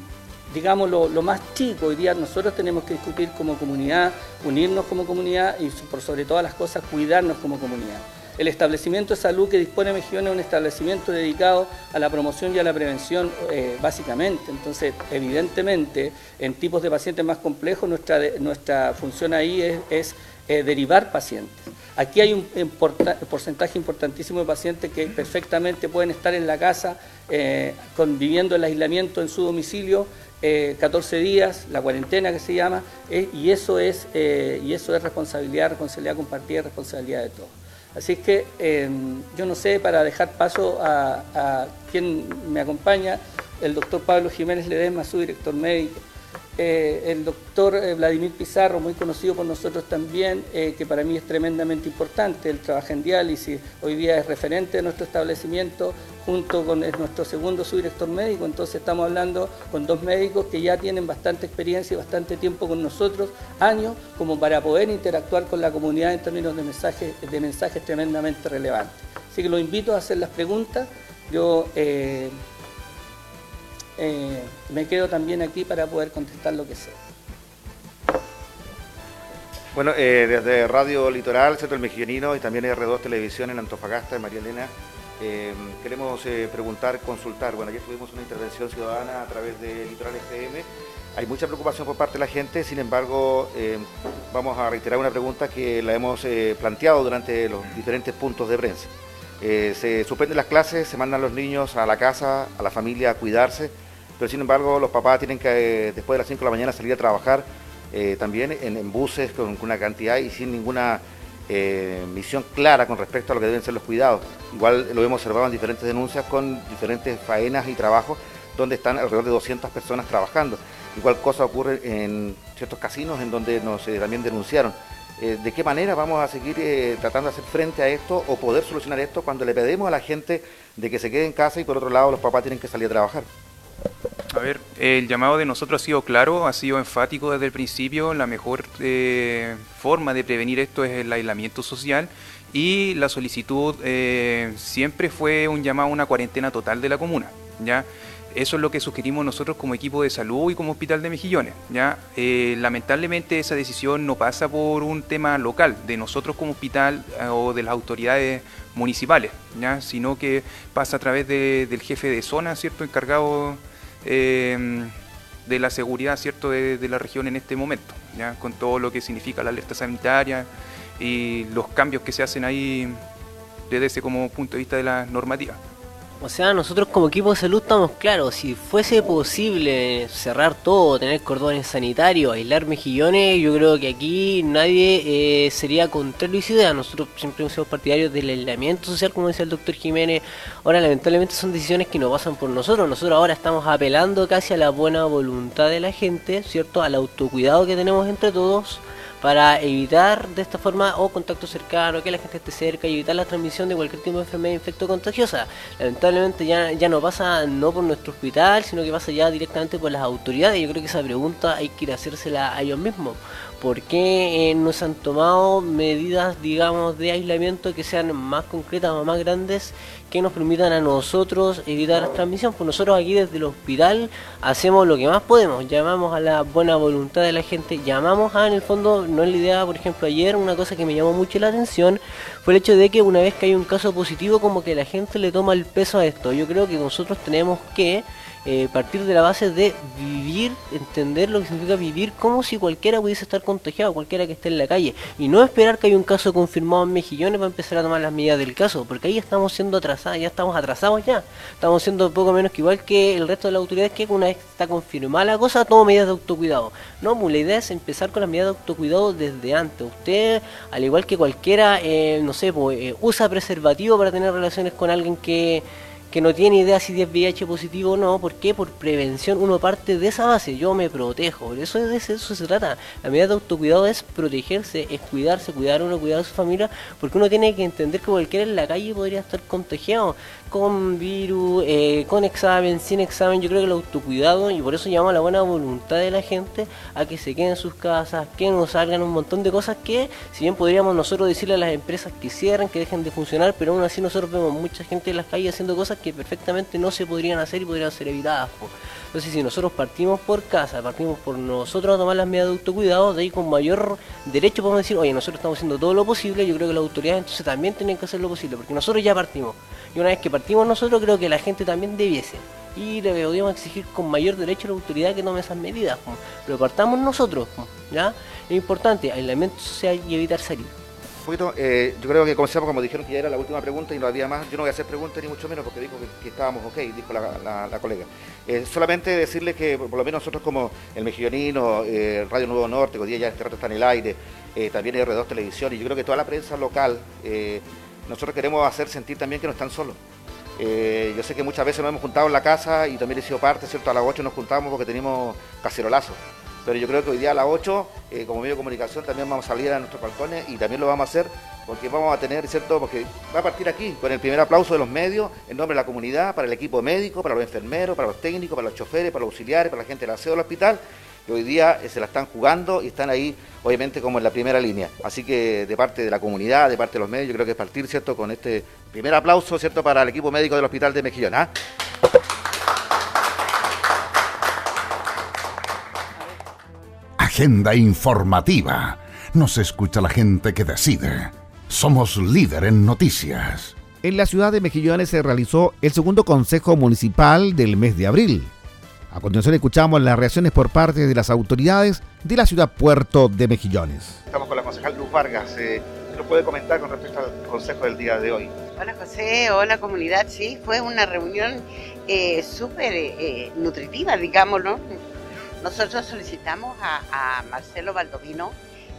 Speaker 19: digamos, lo, lo, más chico. Hoy día nosotros tenemos que discutir como comunidad, unirnos como comunidad y por sobre todas las cosas cuidarnos como comunidad. El establecimiento de salud que dispone Mejillones es un establecimiento dedicado a la promoción y a la prevención eh, básicamente. Entonces, evidentemente, en tipos de pacientes más complejos, nuestra, nuestra función ahí es, eh, derivar pacientes. Aquí hay un porcentaje importantísimo de pacientes que perfectamente pueden estar en la casa eh, conviviendo el aislamiento en su domicilio 14 días, la cuarentena que se llama, y, eso es, y eso es responsabilidad, responsabilidad compartida, responsabilidad de todos. Así que em, yo no sé, para dejar paso a, quien me acompaña, el doctor Pablo Jiménez Ledesma, su director médico, eh, el doctor eh, Vladimir Pizarro, muy conocido por nosotros también, eh, que para mí es tremendamente importante, él trabaja en diálisis, hoy día es referente de nuestro establecimiento, junto con nuestro segundo subdirector médico, entonces estamos hablando con dos médicos que ya tienen bastante experiencia y bastante tiempo con nosotros, años, como para poder interactuar con la comunidad en términos de mensajes, de mensajes tremendamente relevantes. Así que los invito a hacer las preguntas. Yo me quedo también aquí para poder contestar lo que sea.
Speaker 20: Bueno, eh, desde Radio Litoral, Centro del Mejillonino y también R2 Televisión en Antofagasta, de María Elena, eh, queremos preguntar, consultar. Bueno, ayer tuvimos una intervención ciudadana a través de Litoral FM. Hay mucha preocupación por parte de la gente, sin embargo, vamos a reiterar una pregunta que la hemos planteado durante los diferentes puntos de prensa. se suspenden las clases, se mandan los niños a la casa, a la familia a cuidarse pero sin embargo los papás tienen que eh, después de las 5 de la mañana salir a trabajar eh, también en, buses con, una cantidad y sin ninguna eh, misión clara con respecto a lo que deben ser los cuidados. Igual lo hemos observado en diferentes denuncias con diferentes faenas y trabajos donde están alrededor de 200 personas trabajando. Igual cosa ocurre en ciertos casinos en donde nos también denunciaron. ¿De qué manera vamos a seguir tratando de hacer frente a esto o poder solucionar esto cuando le pedimos a la gente de que se quede en casa y por otro lado los papás tienen que salir a trabajar?
Speaker 21: A ver, el llamado de nosotros ha sido claro, ha sido enfático desde el principio. La mejor eh, forma de prevenir esto es el aislamiento social y la solicitud eh, siempre fue un llamado a una cuarentena total de la comuna. ¿ya? Eso es lo que sugerimos nosotros como equipo de salud y como hospital de Mejillones. ¿ya? Eh, lamentablemente esa decisión no pasa por un tema local, de nosotros como hospital o de las autoridades municipales, ¿ya? sino que pasa a través del jefe de zona, ¿cierto? encargado Em, de la seguridad cierto de, la región en este momento, ¿ya? con todo lo que significa la alerta sanitaria y los cambios que se hacen ahí desde ese como punto de vista de la normativa.
Speaker 22: O sea, nosotros como equipo de salud estamos claros, si fuese posible cerrar todo, tener cordones sanitarios, aislar mejillones, yo creo que aquí nadie eh, sería contrario esa idea. Nosotros siempre sido partidarios del aislamiento social, como decía el doctor Jiménez. Ahora, lamentablemente son decisiones que no pasan por nosotros. Nosotros ahora estamos apelando casi a la buena voluntad de la gente, ¿cierto? Al autocuidado que tenemos entre todos para evitar de esta forma o contacto cercano, que la gente esté cerca y evitar la transmisión de cualquier tipo de enfermedad infecto contagiosa. Lamentablemente ya, ya no pasa no por nuestro hospital, sino que pasa ya directamente por las autoridades. Yo creo que esa pregunta hay que ir a hacérsela a ellos mismos. ¿Por qué eh, no se han tomado medidas, digamos, de aislamiento que sean más concretas o más grandes que nos permitan a nosotros evitar la transmisión? Pues nosotros aquí desde el hospital hacemos lo que más podemos, llamamos a la buena voluntad de la gente, llamamos a, en el fondo, no es la idea, por ejemplo, ayer una cosa que me llamó mucho la atención fue el hecho de que una vez que hay un caso positivo, como que la gente le toma el peso a esto. Yo creo que nosotros tenemos que eh, partir de la base de vivir, entender lo que significa vivir como si cualquiera pudiese estar contagiado, cualquiera que esté en la calle, y no esperar que haya un caso confirmado en Mejillones para empezar a tomar las medidas del caso, porque ahí estamos siendo atrasados, ya estamos atrasados ya, estamos siendo poco menos que igual que el resto de las autoridades que una vez está confirmada la cosa, toma medidas de autocuidado. No, pues la idea es empezar con las medidas de autocuidado desde antes. Usted, al igual que cualquiera, eh, no sé, pues, eh, usa preservativo para tener relaciones con alguien que que no tiene idea si es VIH positivo o no, ¿por qué? Por prevención uno parte de esa base, yo me protejo, eso de eso se trata. La medida de autocuidado es protegerse, es cuidarse, cuidar uno, cuidar a su familia, porque uno tiene que entender que cualquiera en la calle podría estar contagiado con virus, eh, con examen, sin examen, yo creo que el autocuidado, y por eso llamo a la buena voluntad de la gente a que se queden en sus casas, que no salgan un montón de cosas que, si bien podríamos nosotros decirle a las empresas que cierren, que dejen de funcionar, pero aún así nosotros vemos mucha gente en las calles haciendo cosas que perfectamente no se podrían hacer y podrían ser evitadas. Entonces, si nosotros partimos por casa, partimos por nosotros a tomar las medidas de autocuidado, de ahí con mayor derecho podemos decir, oye, nosotros estamos haciendo todo lo posible, yo creo que las autoridades entonces también tienen que hacer lo posible, porque nosotros ya partimos. Y una vez que partimos nosotros, creo que la gente también debiese. Y le podríamos exigir con mayor derecho a la autoridad que tome esas medidas. Pero partamos nosotros, ¿ya? Es importante, aislamiento social y evitar salir.
Speaker 20: Eh, yo creo que comenzamos como dijeron que ya era la última pregunta y no había más. Yo no voy a hacer preguntas ni mucho menos porque dijo que, estábamos ok, dijo la, colega. Eh, solamente decirle que por lo menos nosotros como el Mejillonino, eh, Radio Nuevo Norte, que hoy día ya este rato está en el aire, también R2 Televisión y yo creo que toda la prensa local, nosotros queremos hacer sentir también que no están solos. yo sé que muchas veces nos hemos juntado en la casa y también he sido parte, ¿cierto? A las 8 nos juntamos porque teníamos cacerolazo pero yo creo que hoy día a las 8, eh, como medio de comunicación, también vamos a salir a nuestros balcones y también lo vamos a hacer porque vamos a tener, ¿cierto? Porque va a partir aquí con el primer aplauso de los medios, en nombre de la comunidad, para el equipo médico, para los enfermeros, para los técnicos, para los choferes, para los auxiliares, para la gente del aseo del hospital, que hoy día eh, se la están jugando y están ahí, obviamente, como en la primera línea. Así que de parte de la comunidad, de parte de los medios, yo creo que es partir, ¿cierto?, con este primer aplauso, ¿cierto?, para el equipo médico del Hospital de Mejillón. ¿ah?
Speaker 1: Agenda informativa. Nos escucha la gente que decide. Somos líder en noticias.
Speaker 9: En la ciudad de Mejillones se realizó el segundo Consejo Municipal del mes de abril. A continuación escuchamos las reacciones por parte de las autoridades de la ciudad puerto de Mejillones.
Speaker 20: Estamos con la concejal Luz Vargas. Eh, ¿Qué nos puede comentar con respecto al consejo del día de hoy?
Speaker 23: Hola José, hola comunidad. Sí, fue una reunión eh, súper eh, nutritiva, digámoslo nosotros solicitamos a, Marcelo Baldovino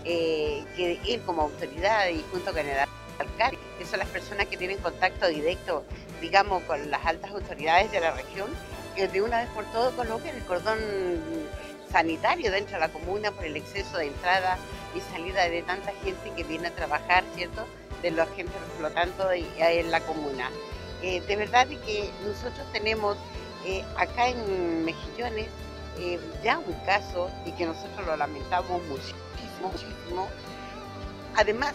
Speaker 23: eh, que él como autoridad y junto con el alcalde, que son las personas que tienen contacto directo, digamos, con las altas autoridades de la región, que de una vez por todo coloquen el cordón sanitario dentro de la comuna por el exceso de entrada y salida de tanta gente que viene a trabajar, ¿cierto?, de los agentes flotando en la comuna. Eh, de verdad que nosotros tenemos eh, acá en Mejillones eh, ya un caso y que nosotros lo lamentamos muchísimo, muchísimo. Además,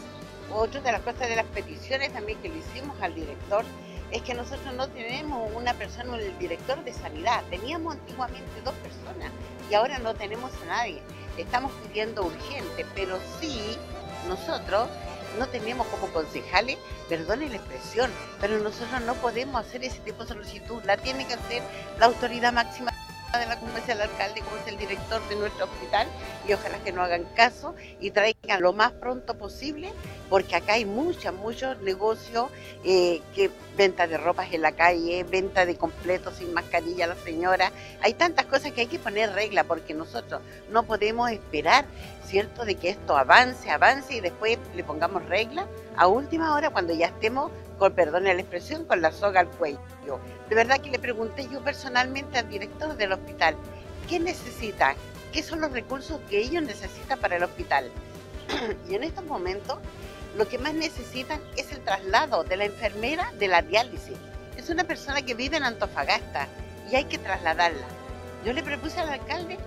Speaker 23: otra de las cosas de las peticiones también que le hicimos al director es que nosotros no tenemos una persona, el director de sanidad. Teníamos antiguamente dos personas y ahora no tenemos a nadie. Estamos pidiendo urgente, pero sí nosotros no tenemos como concejales, perdone la expresión, pero nosotros no podemos hacer ese tipo de solicitud. La tiene que hacer la autoridad máxima de la Comunidad del alcalde, como es el director de nuestro hospital, y ojalá que no hagan caso y traigan lo más pronto posible, porque acá hay muchos, muchos negocios, eh, que venta de ropas en la calle, venta de completos sin mascarilla a la señora, hay tantas cosas que hay que poner regla, porque nosotros no podemos esperar, ¿cierto?, de que esto avance, avance y después le pongamos regla a última hora cuando ya estemos con perdón la expresión, con la soga al cuello. De verdad que le pregunté yo personalmente al director del hospital, ¿qué necesita? ¿Qué son los recursos que ellos necesitan para el hospital? (clears throat) y en estos momentos lo que más necesitan es el traslado de la enfermera de la diálisis. Es una persona que vive en Antofagasta y hay que trasladarla. Yo le propuse al alcalde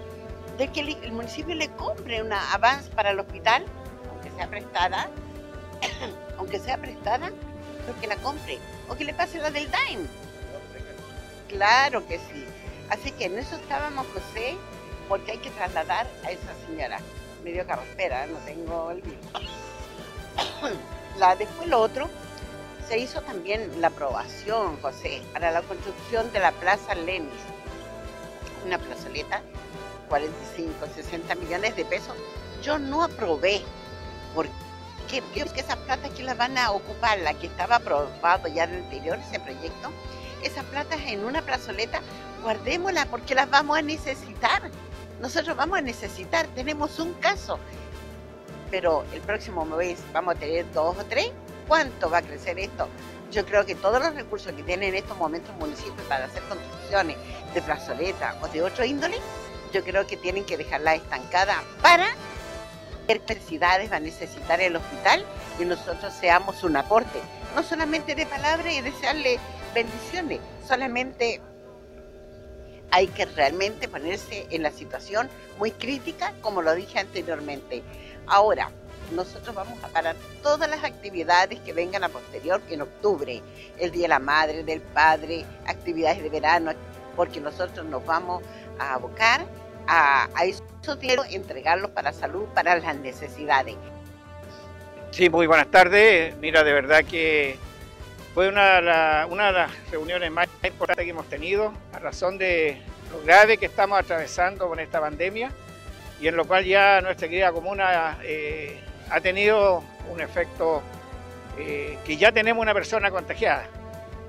Speaker 23: de que el municipio le compre una avance para el hospital, aunque sea prestada, (clears throat) aunque sea prestada, que la compre o que le pase la del Dime. Claro que sí. Así que en eso estábamos, José, porque hay que trasladar a esa señora. Me dio carraspera, no tengo el virus. (coughs) la, después lo otro, se hizo también la aprobación, José, para la construcción de la Plaza Lenis. una plazoleta, 45, 60 millones de pesos. Yo no aprobé, porque que esas plata que las van a ocupar, la que estaba aprobado ya en el anterior, ese proyecto, esas platas en una plazoleta, guardémoslas porque las vamos a necesitar. Nosotros vamos a necesitar, tenemos un caso, pero el próximo mes vamos a tener dos o tres. ¿Cuánto va a crecer esto? Yo creo que todos los recursos que tienen en estos momentos municipios para hacer construcciones de plazoleta o de otro índole, yo creo que tienen que dejarla estancada para ver qué necesidades va a necesitar el hospital y nosotros seamos un aporte, no solamente de palabras y desearle bendiciones, solamente hay que realmente ponerse en la situación muy crítica, como lo dije anteriormente. Ahora, nosotros vamos a parar todas las actividades que vengan a posterior en octubre, el Día de la Madre, del Padre, actividades de verano, porque nosotros nos vamos a abocar a, esos dinero, entregarlos para salud, para las necesidades.
Speaker 24: Sí, muy buenas tardes. Mira, de verdad que fue una de, las reuniones más importantes que hemos tenido a razón de lo grave que estamos atravesando con esta pandemia y en lo cual ya nuestra querida comuna eh, ha tenido un efecto eh, que ya tenemos una persona contagiada.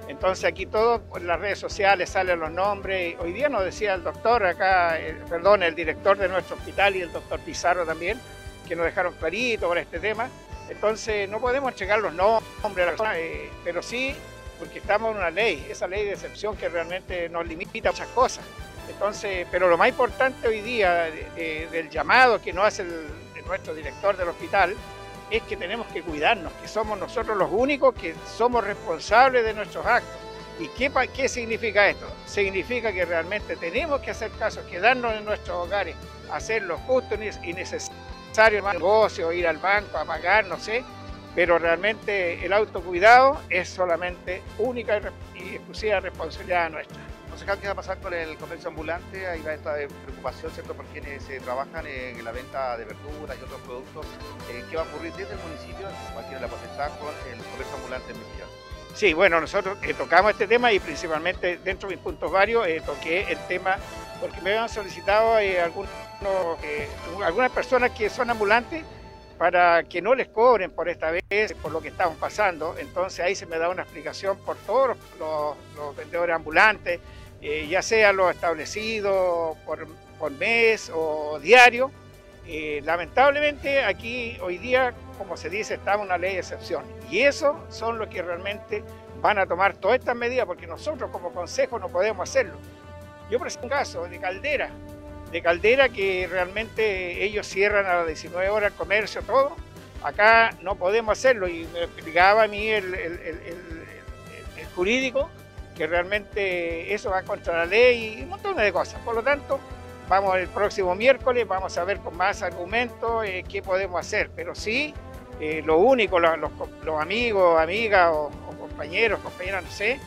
Speaker 24: Entonces aquí todo por las redes sociales salen los nombres. Hoy día nos decía el doctor acá, eh, perdón, el director de nuestro hospital y el doctor Pizarro también, que nos dejaron clarito por este tema. Entonces no podemos checar los nombres, eh, pero sí porque estamos en una ley, esa ley de excepción que realmente nos limita a muchas cosas. Entonces, pero lo más importante hoy día del llamado que nos hace nuestro director del hospital es que tenemos que cuidarnos, que somos nosotros los únicos que somos responsables de nuestros actos. ¿Y qué, qué significa esto? Significa que realmente tenemos que hacer caso, quedarnos en nuestros hogares, hacer lo justo y necesario, el negocio, ir al banco a pagar, no sé, pero realmente el autocuidado es solamente única y exclusiva responsabilidad nuestra.
Speaker 20: ¿qué va a pasar con el comercio ambulante? Hay esta preocupación, ¿cierto?, por quienes se trabajan en la venta de verduras y otros productos. Eh, ¿Qué va a ocurrir desde el municipio, cualquiera la potestad, con el comercio ambulante en Mejillán?
Speaker 24: Sí, bueno, nosotros eh, tocamos este tema y principalmente dentro de mis puntos varios eh, toqué el tema porque me habían solicitado algunos, algunas personas que son ambulantes para que no les cobren por esta vez, por lo que estamos pasando. Entonces ahí se me da una explicación por todos los vendedores ambulantes, eh, ya sea lo establecido por, mes o diario. Eh, lamentablemente aquí hoy día, como se dice, está una ley de excepción. Y eso son los que realmente van a tomar todas estas medidas, porque nosotros como consejo no podemos hacerlo. Yo presento un caso de Caldera, de Caldera que realmente ellos cierran a las 19 horas el comercio, todo. Acá no podemos hacerlo y me explicaba a mí el, jurídico que realmente eso va contra la ley y un montón de cosas. Por lo tanto, vamos el próximo miércoles, vamos a ver con más argumentos eh, qué podemos hacer. Pero sí, eh, lo único, los, amigos, amigas o, compañeros, compañeras, no sé,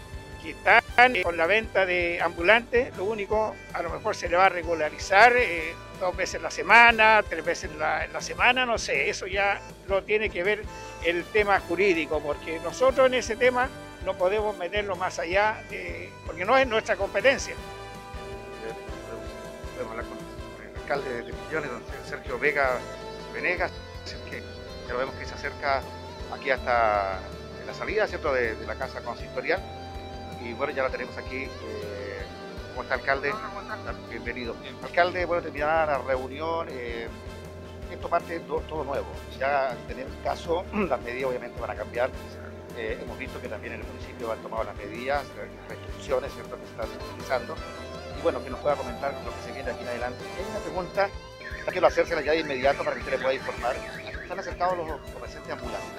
Speaker 24: que están con la venta de ambulantes, lo único, a lo mejor se le va a regularizar eh, dos veces la semana, tres veces la semana, no sé, eso ya lo tiene que ver el tema jurídico, porque nosotros en ese tema no podemos meterlo más allá, porque no es nuestra competencia.
Speaker 20: Podemos hablar con el alcalde de Millones, don Sergio Vega Venegas, que ya lo vemos que se acerca aquí hasta la salida, ¿cierto?, de, la casa consistorial. Y bueno, ya la tenemos aquí. Eh, ¿Cómo está, alcalde? Bienvenido. Alcalde, bueno, terminada la reunión. Eh, esto parte todo, todo nuevo. Ya tenemos caso, (clears throat) las medidas obviamente van a cambiar eh, hemos visto que también en el municipio han tomado las medidas, restricciones ¿cierto? que se están utilizando. Y bueno, que nos pueda comentar lo que se viene aquí en adelante. Hay una pregunta, quiero hacérsela ya de inmediato para que usted le pueda informar. Están acercados los comerciantes ambulantes.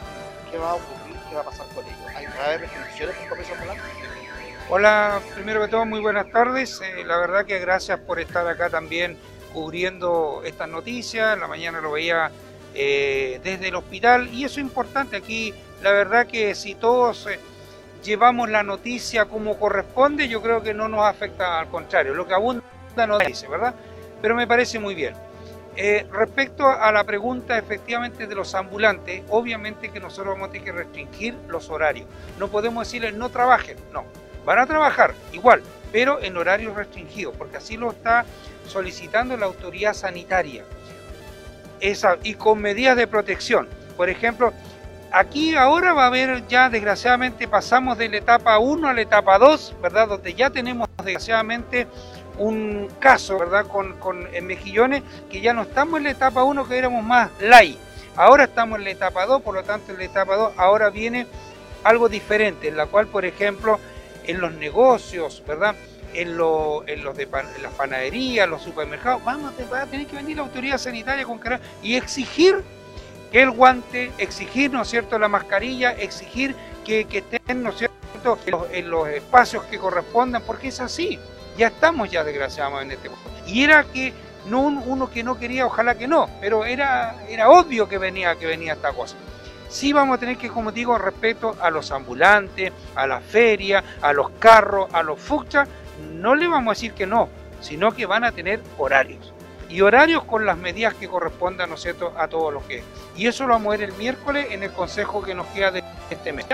Speaker 20: ¿Qué va a ocurrir? ¿Qué va a pasar con ellos? ¿Hay, ¿Va a haber restricciones el comercio ambulante?
Speaker 25: Hola, primero que todo, muy buenas tardes. Eh, la verdad que gracias por estar acá también cubriendo estas noticias. En la mañana lo veía eh, desde el hospital y eso es importante. Aquí la verdad que si todos eh, llevamos la noticia como corresponde, yo creo que no nos afecta al contrario, lo que abunda nos dice, ¿verdad? Pero me parece muy bien. Eh, respecto a la pregunta efectivamente de los ambulantes, obviamente que nosotros vamos a tener que restringir los horarios. No podemos decirles no trabajen, no. Van a trabajar igual, pero en horario restringido, porque así lo está solicitando la autoridad sanitaria. Esa, y con medidas de protección. Por ejemplo, aquí ahora va a haber ya, desgraciadamente, pasamos de la etapa 1 a la etapa 2, ¿verdad? Donde ya tenemos, desgraciadamente, un caso, ¿verdad? Con, con en Mejillones, que ya no estamos en la etapa 1, que éramos más light. Ahora estamos en la etapa 2, por lo tanto, en la etapa 2 ahora viene algo diferente, en la cual, por ejemplo, en los negocios, ¿verdad? En, lo, en los de las panaderías, los supermercados, vamos a tener que venir la autoridad sanitaria con y exigir el guante, exigir, ¿no es cierto?, la mascarilla, exigir que, que estén, ¿no es cierto?, en los, en los, espacios que correspondan, porque es así, ya estamos ya desgraciadamente en este momento. Y era que no uno que no quería, ojalá que no, pero era, era obvio que venía, que venía esta cosa sí vamos a tener que, como digo, respeto a los ambulantes, a la feria, a los carros, a los fuchas, no le vamos a decir que no, sino que van a tener horarios. Y horarios con las medidas que correspondan, ¿no es cierto?, a todos los que Y eso lo vamos a ver el miércoles en el consejo que nos queda de este mes.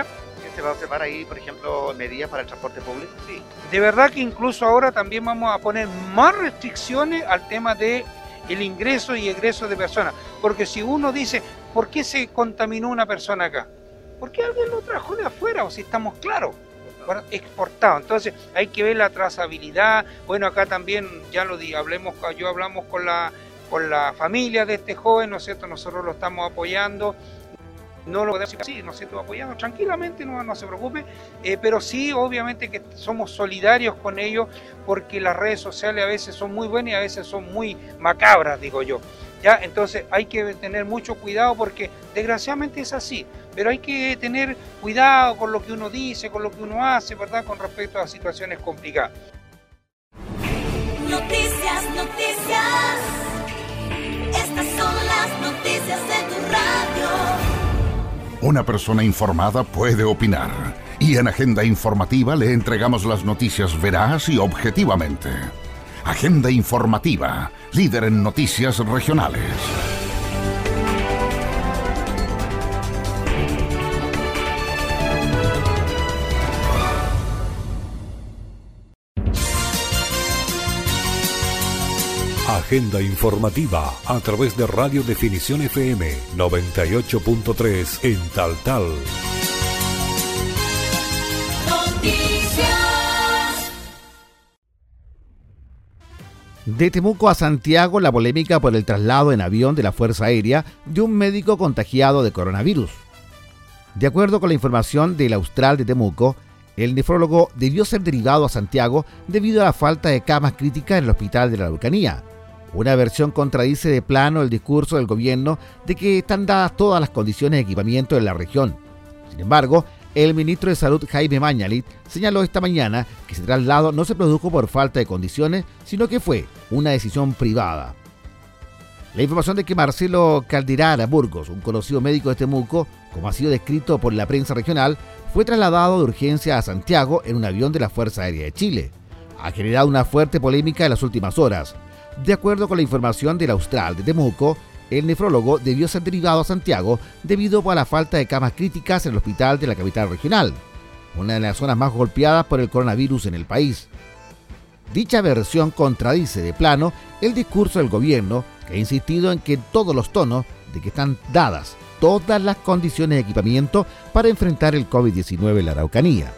Speaker 20: ¿Se va a observar ahí, por ejemplo, medidas para el transporte público?
Speaker 25: Sí. De verdad que incluso ahora también vamos a poner más restricciones al tema de el ingreso y egreso de personas. Porque si uno dice, ¿por qué se contaminó una persona acá? Porque alguien lo trajo de afuera, o si estamos claros, exportado. Entonces hay que ver la trazabilidad. Bueno, acá también ya lo di, hablemos, yo hablamos con la con la familia de este joven, ¿no es cierto? Nosotros lo estamos apoyando no lo podemos así, nos estamos apoyando tranquilamente, no, no se preocupe, eh, pero sí, obviamente que somos solidarios con ellos porque las redes sociales a veces son muy buenas y a veces son muy macabras, digo yo. ¿Ya? Entonces hay que tener mucho cuidado porque desgraciadamente es así, pero hay que tener cuidado con lo que uno dice, con lo que uno hace, ¿verdad? Con respecto a situaciones complicadas.
Speaker 18: Noticias, noticias. Estas son las noticias de.
Speaker 1: Una persona informada puede opinar y en Agenda Informativa le entregamos las noticias veraz y objetivamente. Agenda Informativa, líder en noticias regionales.
Speaker 2: Agenda informativa a través de Radio Definición FM 98.3 en Tal Tal.
Speaker 9: De Temuco a Santiago, la polémica por el traslado en avión de la Fuerza Aérea de un médico contagiado de coronavirus. De acuerdo con la información del Austral de Temuco, el nefrólogo debió ser derivado a Santiago debido a la falta de camas críticas en el hospital de la Araucanía. Una versión contradice de plano el discurso del gobierno de que están dadas todas las condiciones de equipamiento en la región. Sin embargo, el ministro de Salud Jaime Mañalit señaló esta mañana que ese traslado no se produjo por falta de condiciones, sino que fue una decisión privada. La información de que Marcelo Calderara Burgos, un conocido médico de Temuco, como ha sido descrito por la prensa regional, fue trasladado de urgencia a Santiago en un avión de la Fuerza Aérea de Chile. Ha generado una fuerte polémica en las últimas horas. De acuerdo con la información del Austral de Temuco, el nefrólogo debió ser derivado a Santiago debido a la falta de camas críticas en el hospital de la capital regional, una de las zonas más golpeadas por el coronavirus en el país. Dicha versión contradice de plano el discurso del gobierno que ha insistido en que todos los tonos de que están dadas todas las condiciones de equipamiento para enfrentar el COVID-19 en la Araucanía.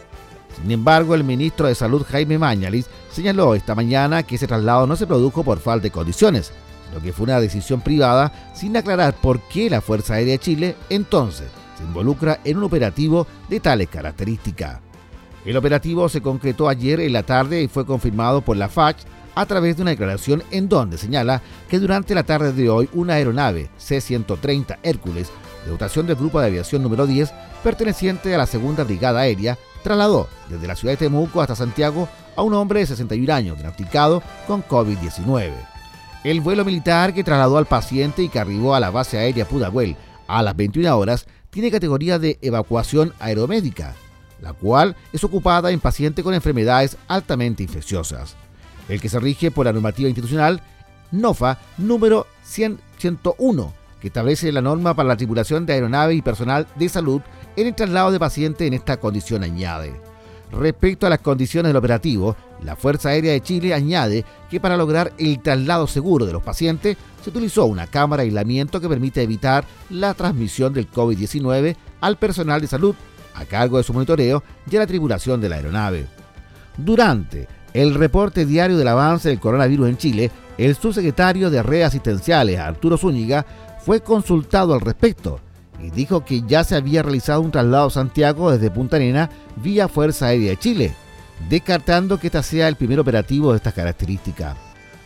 Speaker 9: Sin embargo, el ministro de Salud Jaime Mañalis señaló esta mañana que ese traslado no se produjo por falta de condiciones, sino que fue una decisión privada sin aclarar por qué la Fuerza Aérea de Chile entonces se involucra en un operativo de tales características. El operativo se concretó ayer en la tarde y fue confirmado por la FACH a través de una declaración en donde señala que durante la tarde de hoy una aeronave C-130 Hércules de dotación del Grupo de Aviación número 10, perteneciente a la Segunda Brigada Aérea, trasladó desde la ciudad de Temuco hasta Santiago a un hombre de 61 años diagnosticado con COVID-19. El vuelo militar que trasladó al paciente y que arribó a la base aérea Pudahuel a las 21 horas tiene categoría de evacuación aeromédica, la cual es ocupada en pacientes con enfermedades altamente infecciosas. El que se rige por la normativa institucional NOFA número 101 que establece la norma para la tripulación de aeronave y personal de salud en el traslado de pacientes en esta condición añade. Respecto a las condiciones del operativo, la Fuerza Aérea de Chile añade que para lograr el traslado seguro de los pacientes se utilizó una cámara de aislamiento que permite evitar la transmisión del COVID-19 al personal de salud a cargo de su monitoreo y a la tripulación de la aeronave. Durante el reporte diario del avance del coronavirus en Chile, el subsecretario de redes asistenciales, Arturo Zúñiga, fue consultado al respecto y dijo que ya se había realizado un traslado a Santiago desde Punta Arena vía Fuerza Aérea de Chile, descartando que este sea el primer operativo de estas características.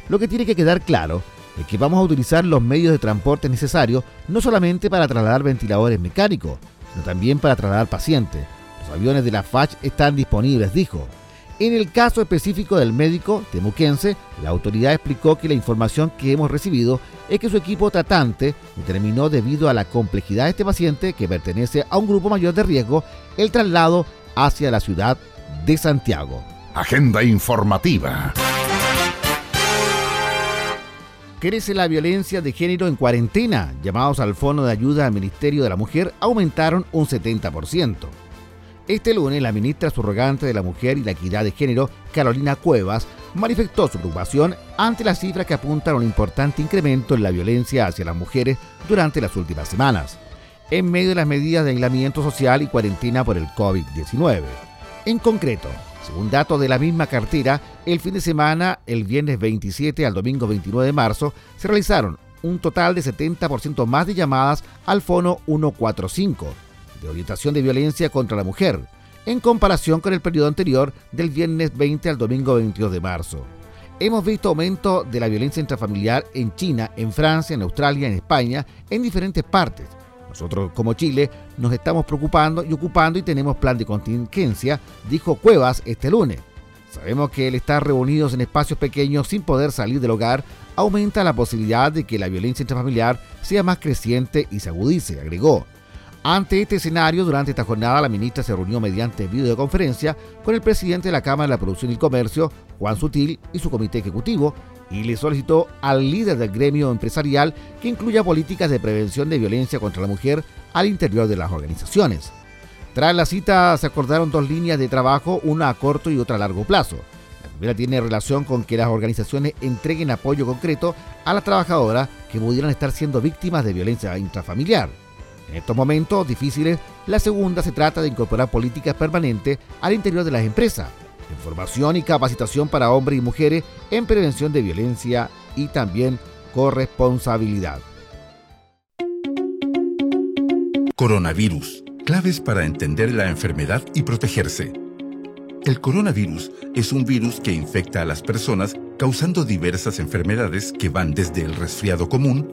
Speaker 9: Lo que tiene que quedar claro es que vamos a utilizar los medios de transporte necesarios no solamente para trasladar ventiladores mecánicos, sino también para trasladar pacientes. Los aviones de la FACH están disponibles, dijo. En el caso específico del médico temuquense, la autoridad explicó que la información que hemos recibido es que su equipo tratante determinó debido a la complejidad de este paciente que pertenece a un grupo mayor de riesgo el traslado hacia la ciudad de Santiago.
Speaker 1: Agenda informativa.
Speaker 9: Crece la violencia de género en cuarentena. Llamados al Fondo de Ayuda al Ministerio de la Mujer aumentaron un 70%. Este lunes, la ministra subrogante de la Mujer y la Equidad de Género, Carolina Cuevas, manifestó su preocupación ante las cifras que apuntan a un importante incremento en la violencia hacia las mujeres durante las últimas semanas, en medio de las medidas de aislamiento social y cuarentena por el COVID-19. En concreto, según datos de la misma cartera, el fin de semana, el viernes 27 al domingo 29 de marzo, se realizaron un total de 70% más de llamadas al Fono 145 de orientación de violencia contra la mujer, en comparación con el periodo anterior del viernes 20 al domingo 22 de marzo. Hemos visto aumento de la violencia intrafamiliar en China, en Francia, en Australia, en España, en diferentes partes. Nosotros como Chile nos estamos preocupando y ocupando y tenemos plan de contingencia, dijo Cuevas este lunes. Sabemos que el estar reunidos en espacios pequeños sin poder salir del hogar aumenta la posibilidad de que la violencia intrafamiliar sea más creciente y se agudice, agregó. Ante este escenario, durante esta jornada, la ministra se reunió mediante videoconferencia con el presidente de la Cámara de la Producción y Comercio, Juan Sutil, y su comité ejecutivo, y le solicitó al líder del gremio empresarial que incluya políticas de prevención de violencia contra la mujer al interior de las organizaciones. Tras la cita se acordaron dos líneas de trabajo, una a corto y otra a largo plazo. La primera tiene relación con que las organizaciones entreguen apoyo concreto a las trabajadoras que pudieran estar siendo víctimas de violencia intrafamiliar. En estos momentos difíciles, la segunda se trata de incorporar políticas permanentes al interior de las empresas, información y capacitación para hombres y mujeres en prevención de violencia y también corresponsabilidad.
Speaker 24: Coronavirus. Claves para entender la enfermedad y protegerse. El coronavirus es un virus que infecta a las personas causando diversas enfermedades que van desde el resfriado común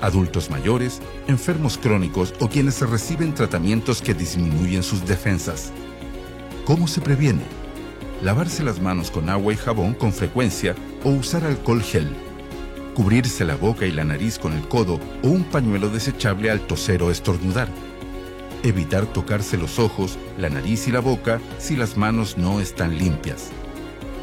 Speaker 24: Adultos mayores, enfermos crónicos o quienes reciben tratamientos que disminuyen sus defensas. ¿Cómo se previene? Lavarse las manos con agua y jabón con frecuencia o usar alcohol gel. Cubrirse la boca y la nariz con el codo o un pañuelo desechable al toser o estornudar. Evitar tocarse los ojos, la nariz y la boca si las manos no están limpias.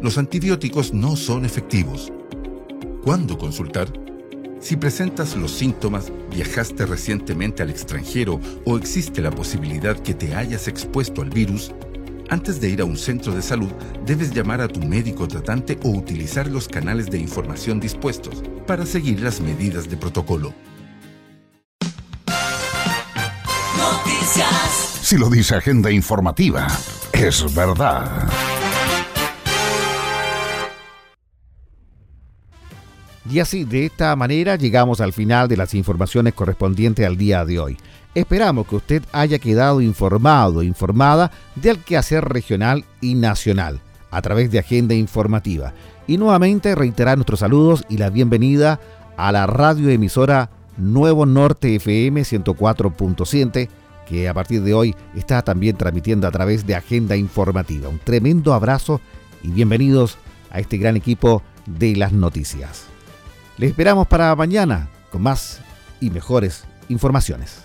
Speaker 24: los antibióticos no son efectivos. ¿Cuándo consultar? Si presentas los síntomas, viajaste recientemente al extranjero o existe la posibilidad que te hayas expuesto al virus, antes de ir a un centro de salud, debes llamar a tu médico tratante o utilizar los canales de información dispuestos para seguir las medidas de protocolo.
Speaker 1: Noticias. Si lo dice Agenda Informativa, es verdad.
Speaker 9: Y así, de esta manera, llegamos al final de las informaciones correspondientes al día de hoy. Esperamos que usted haya quedado informado, informada del quehacer regional y nacional a través de Agenda Informativa. Y nuevamente reiterar nuestros saludos y la bienvenida a la radioemisora Nuevo Norte FM 104.7, que a partir de hoy está también transmitiendo a través de Agenda Informativa. Un tremendo abrazo y bienvenidos a este gran equipo de las noticias. Les esperamos para mañana con más y mejores informaciones.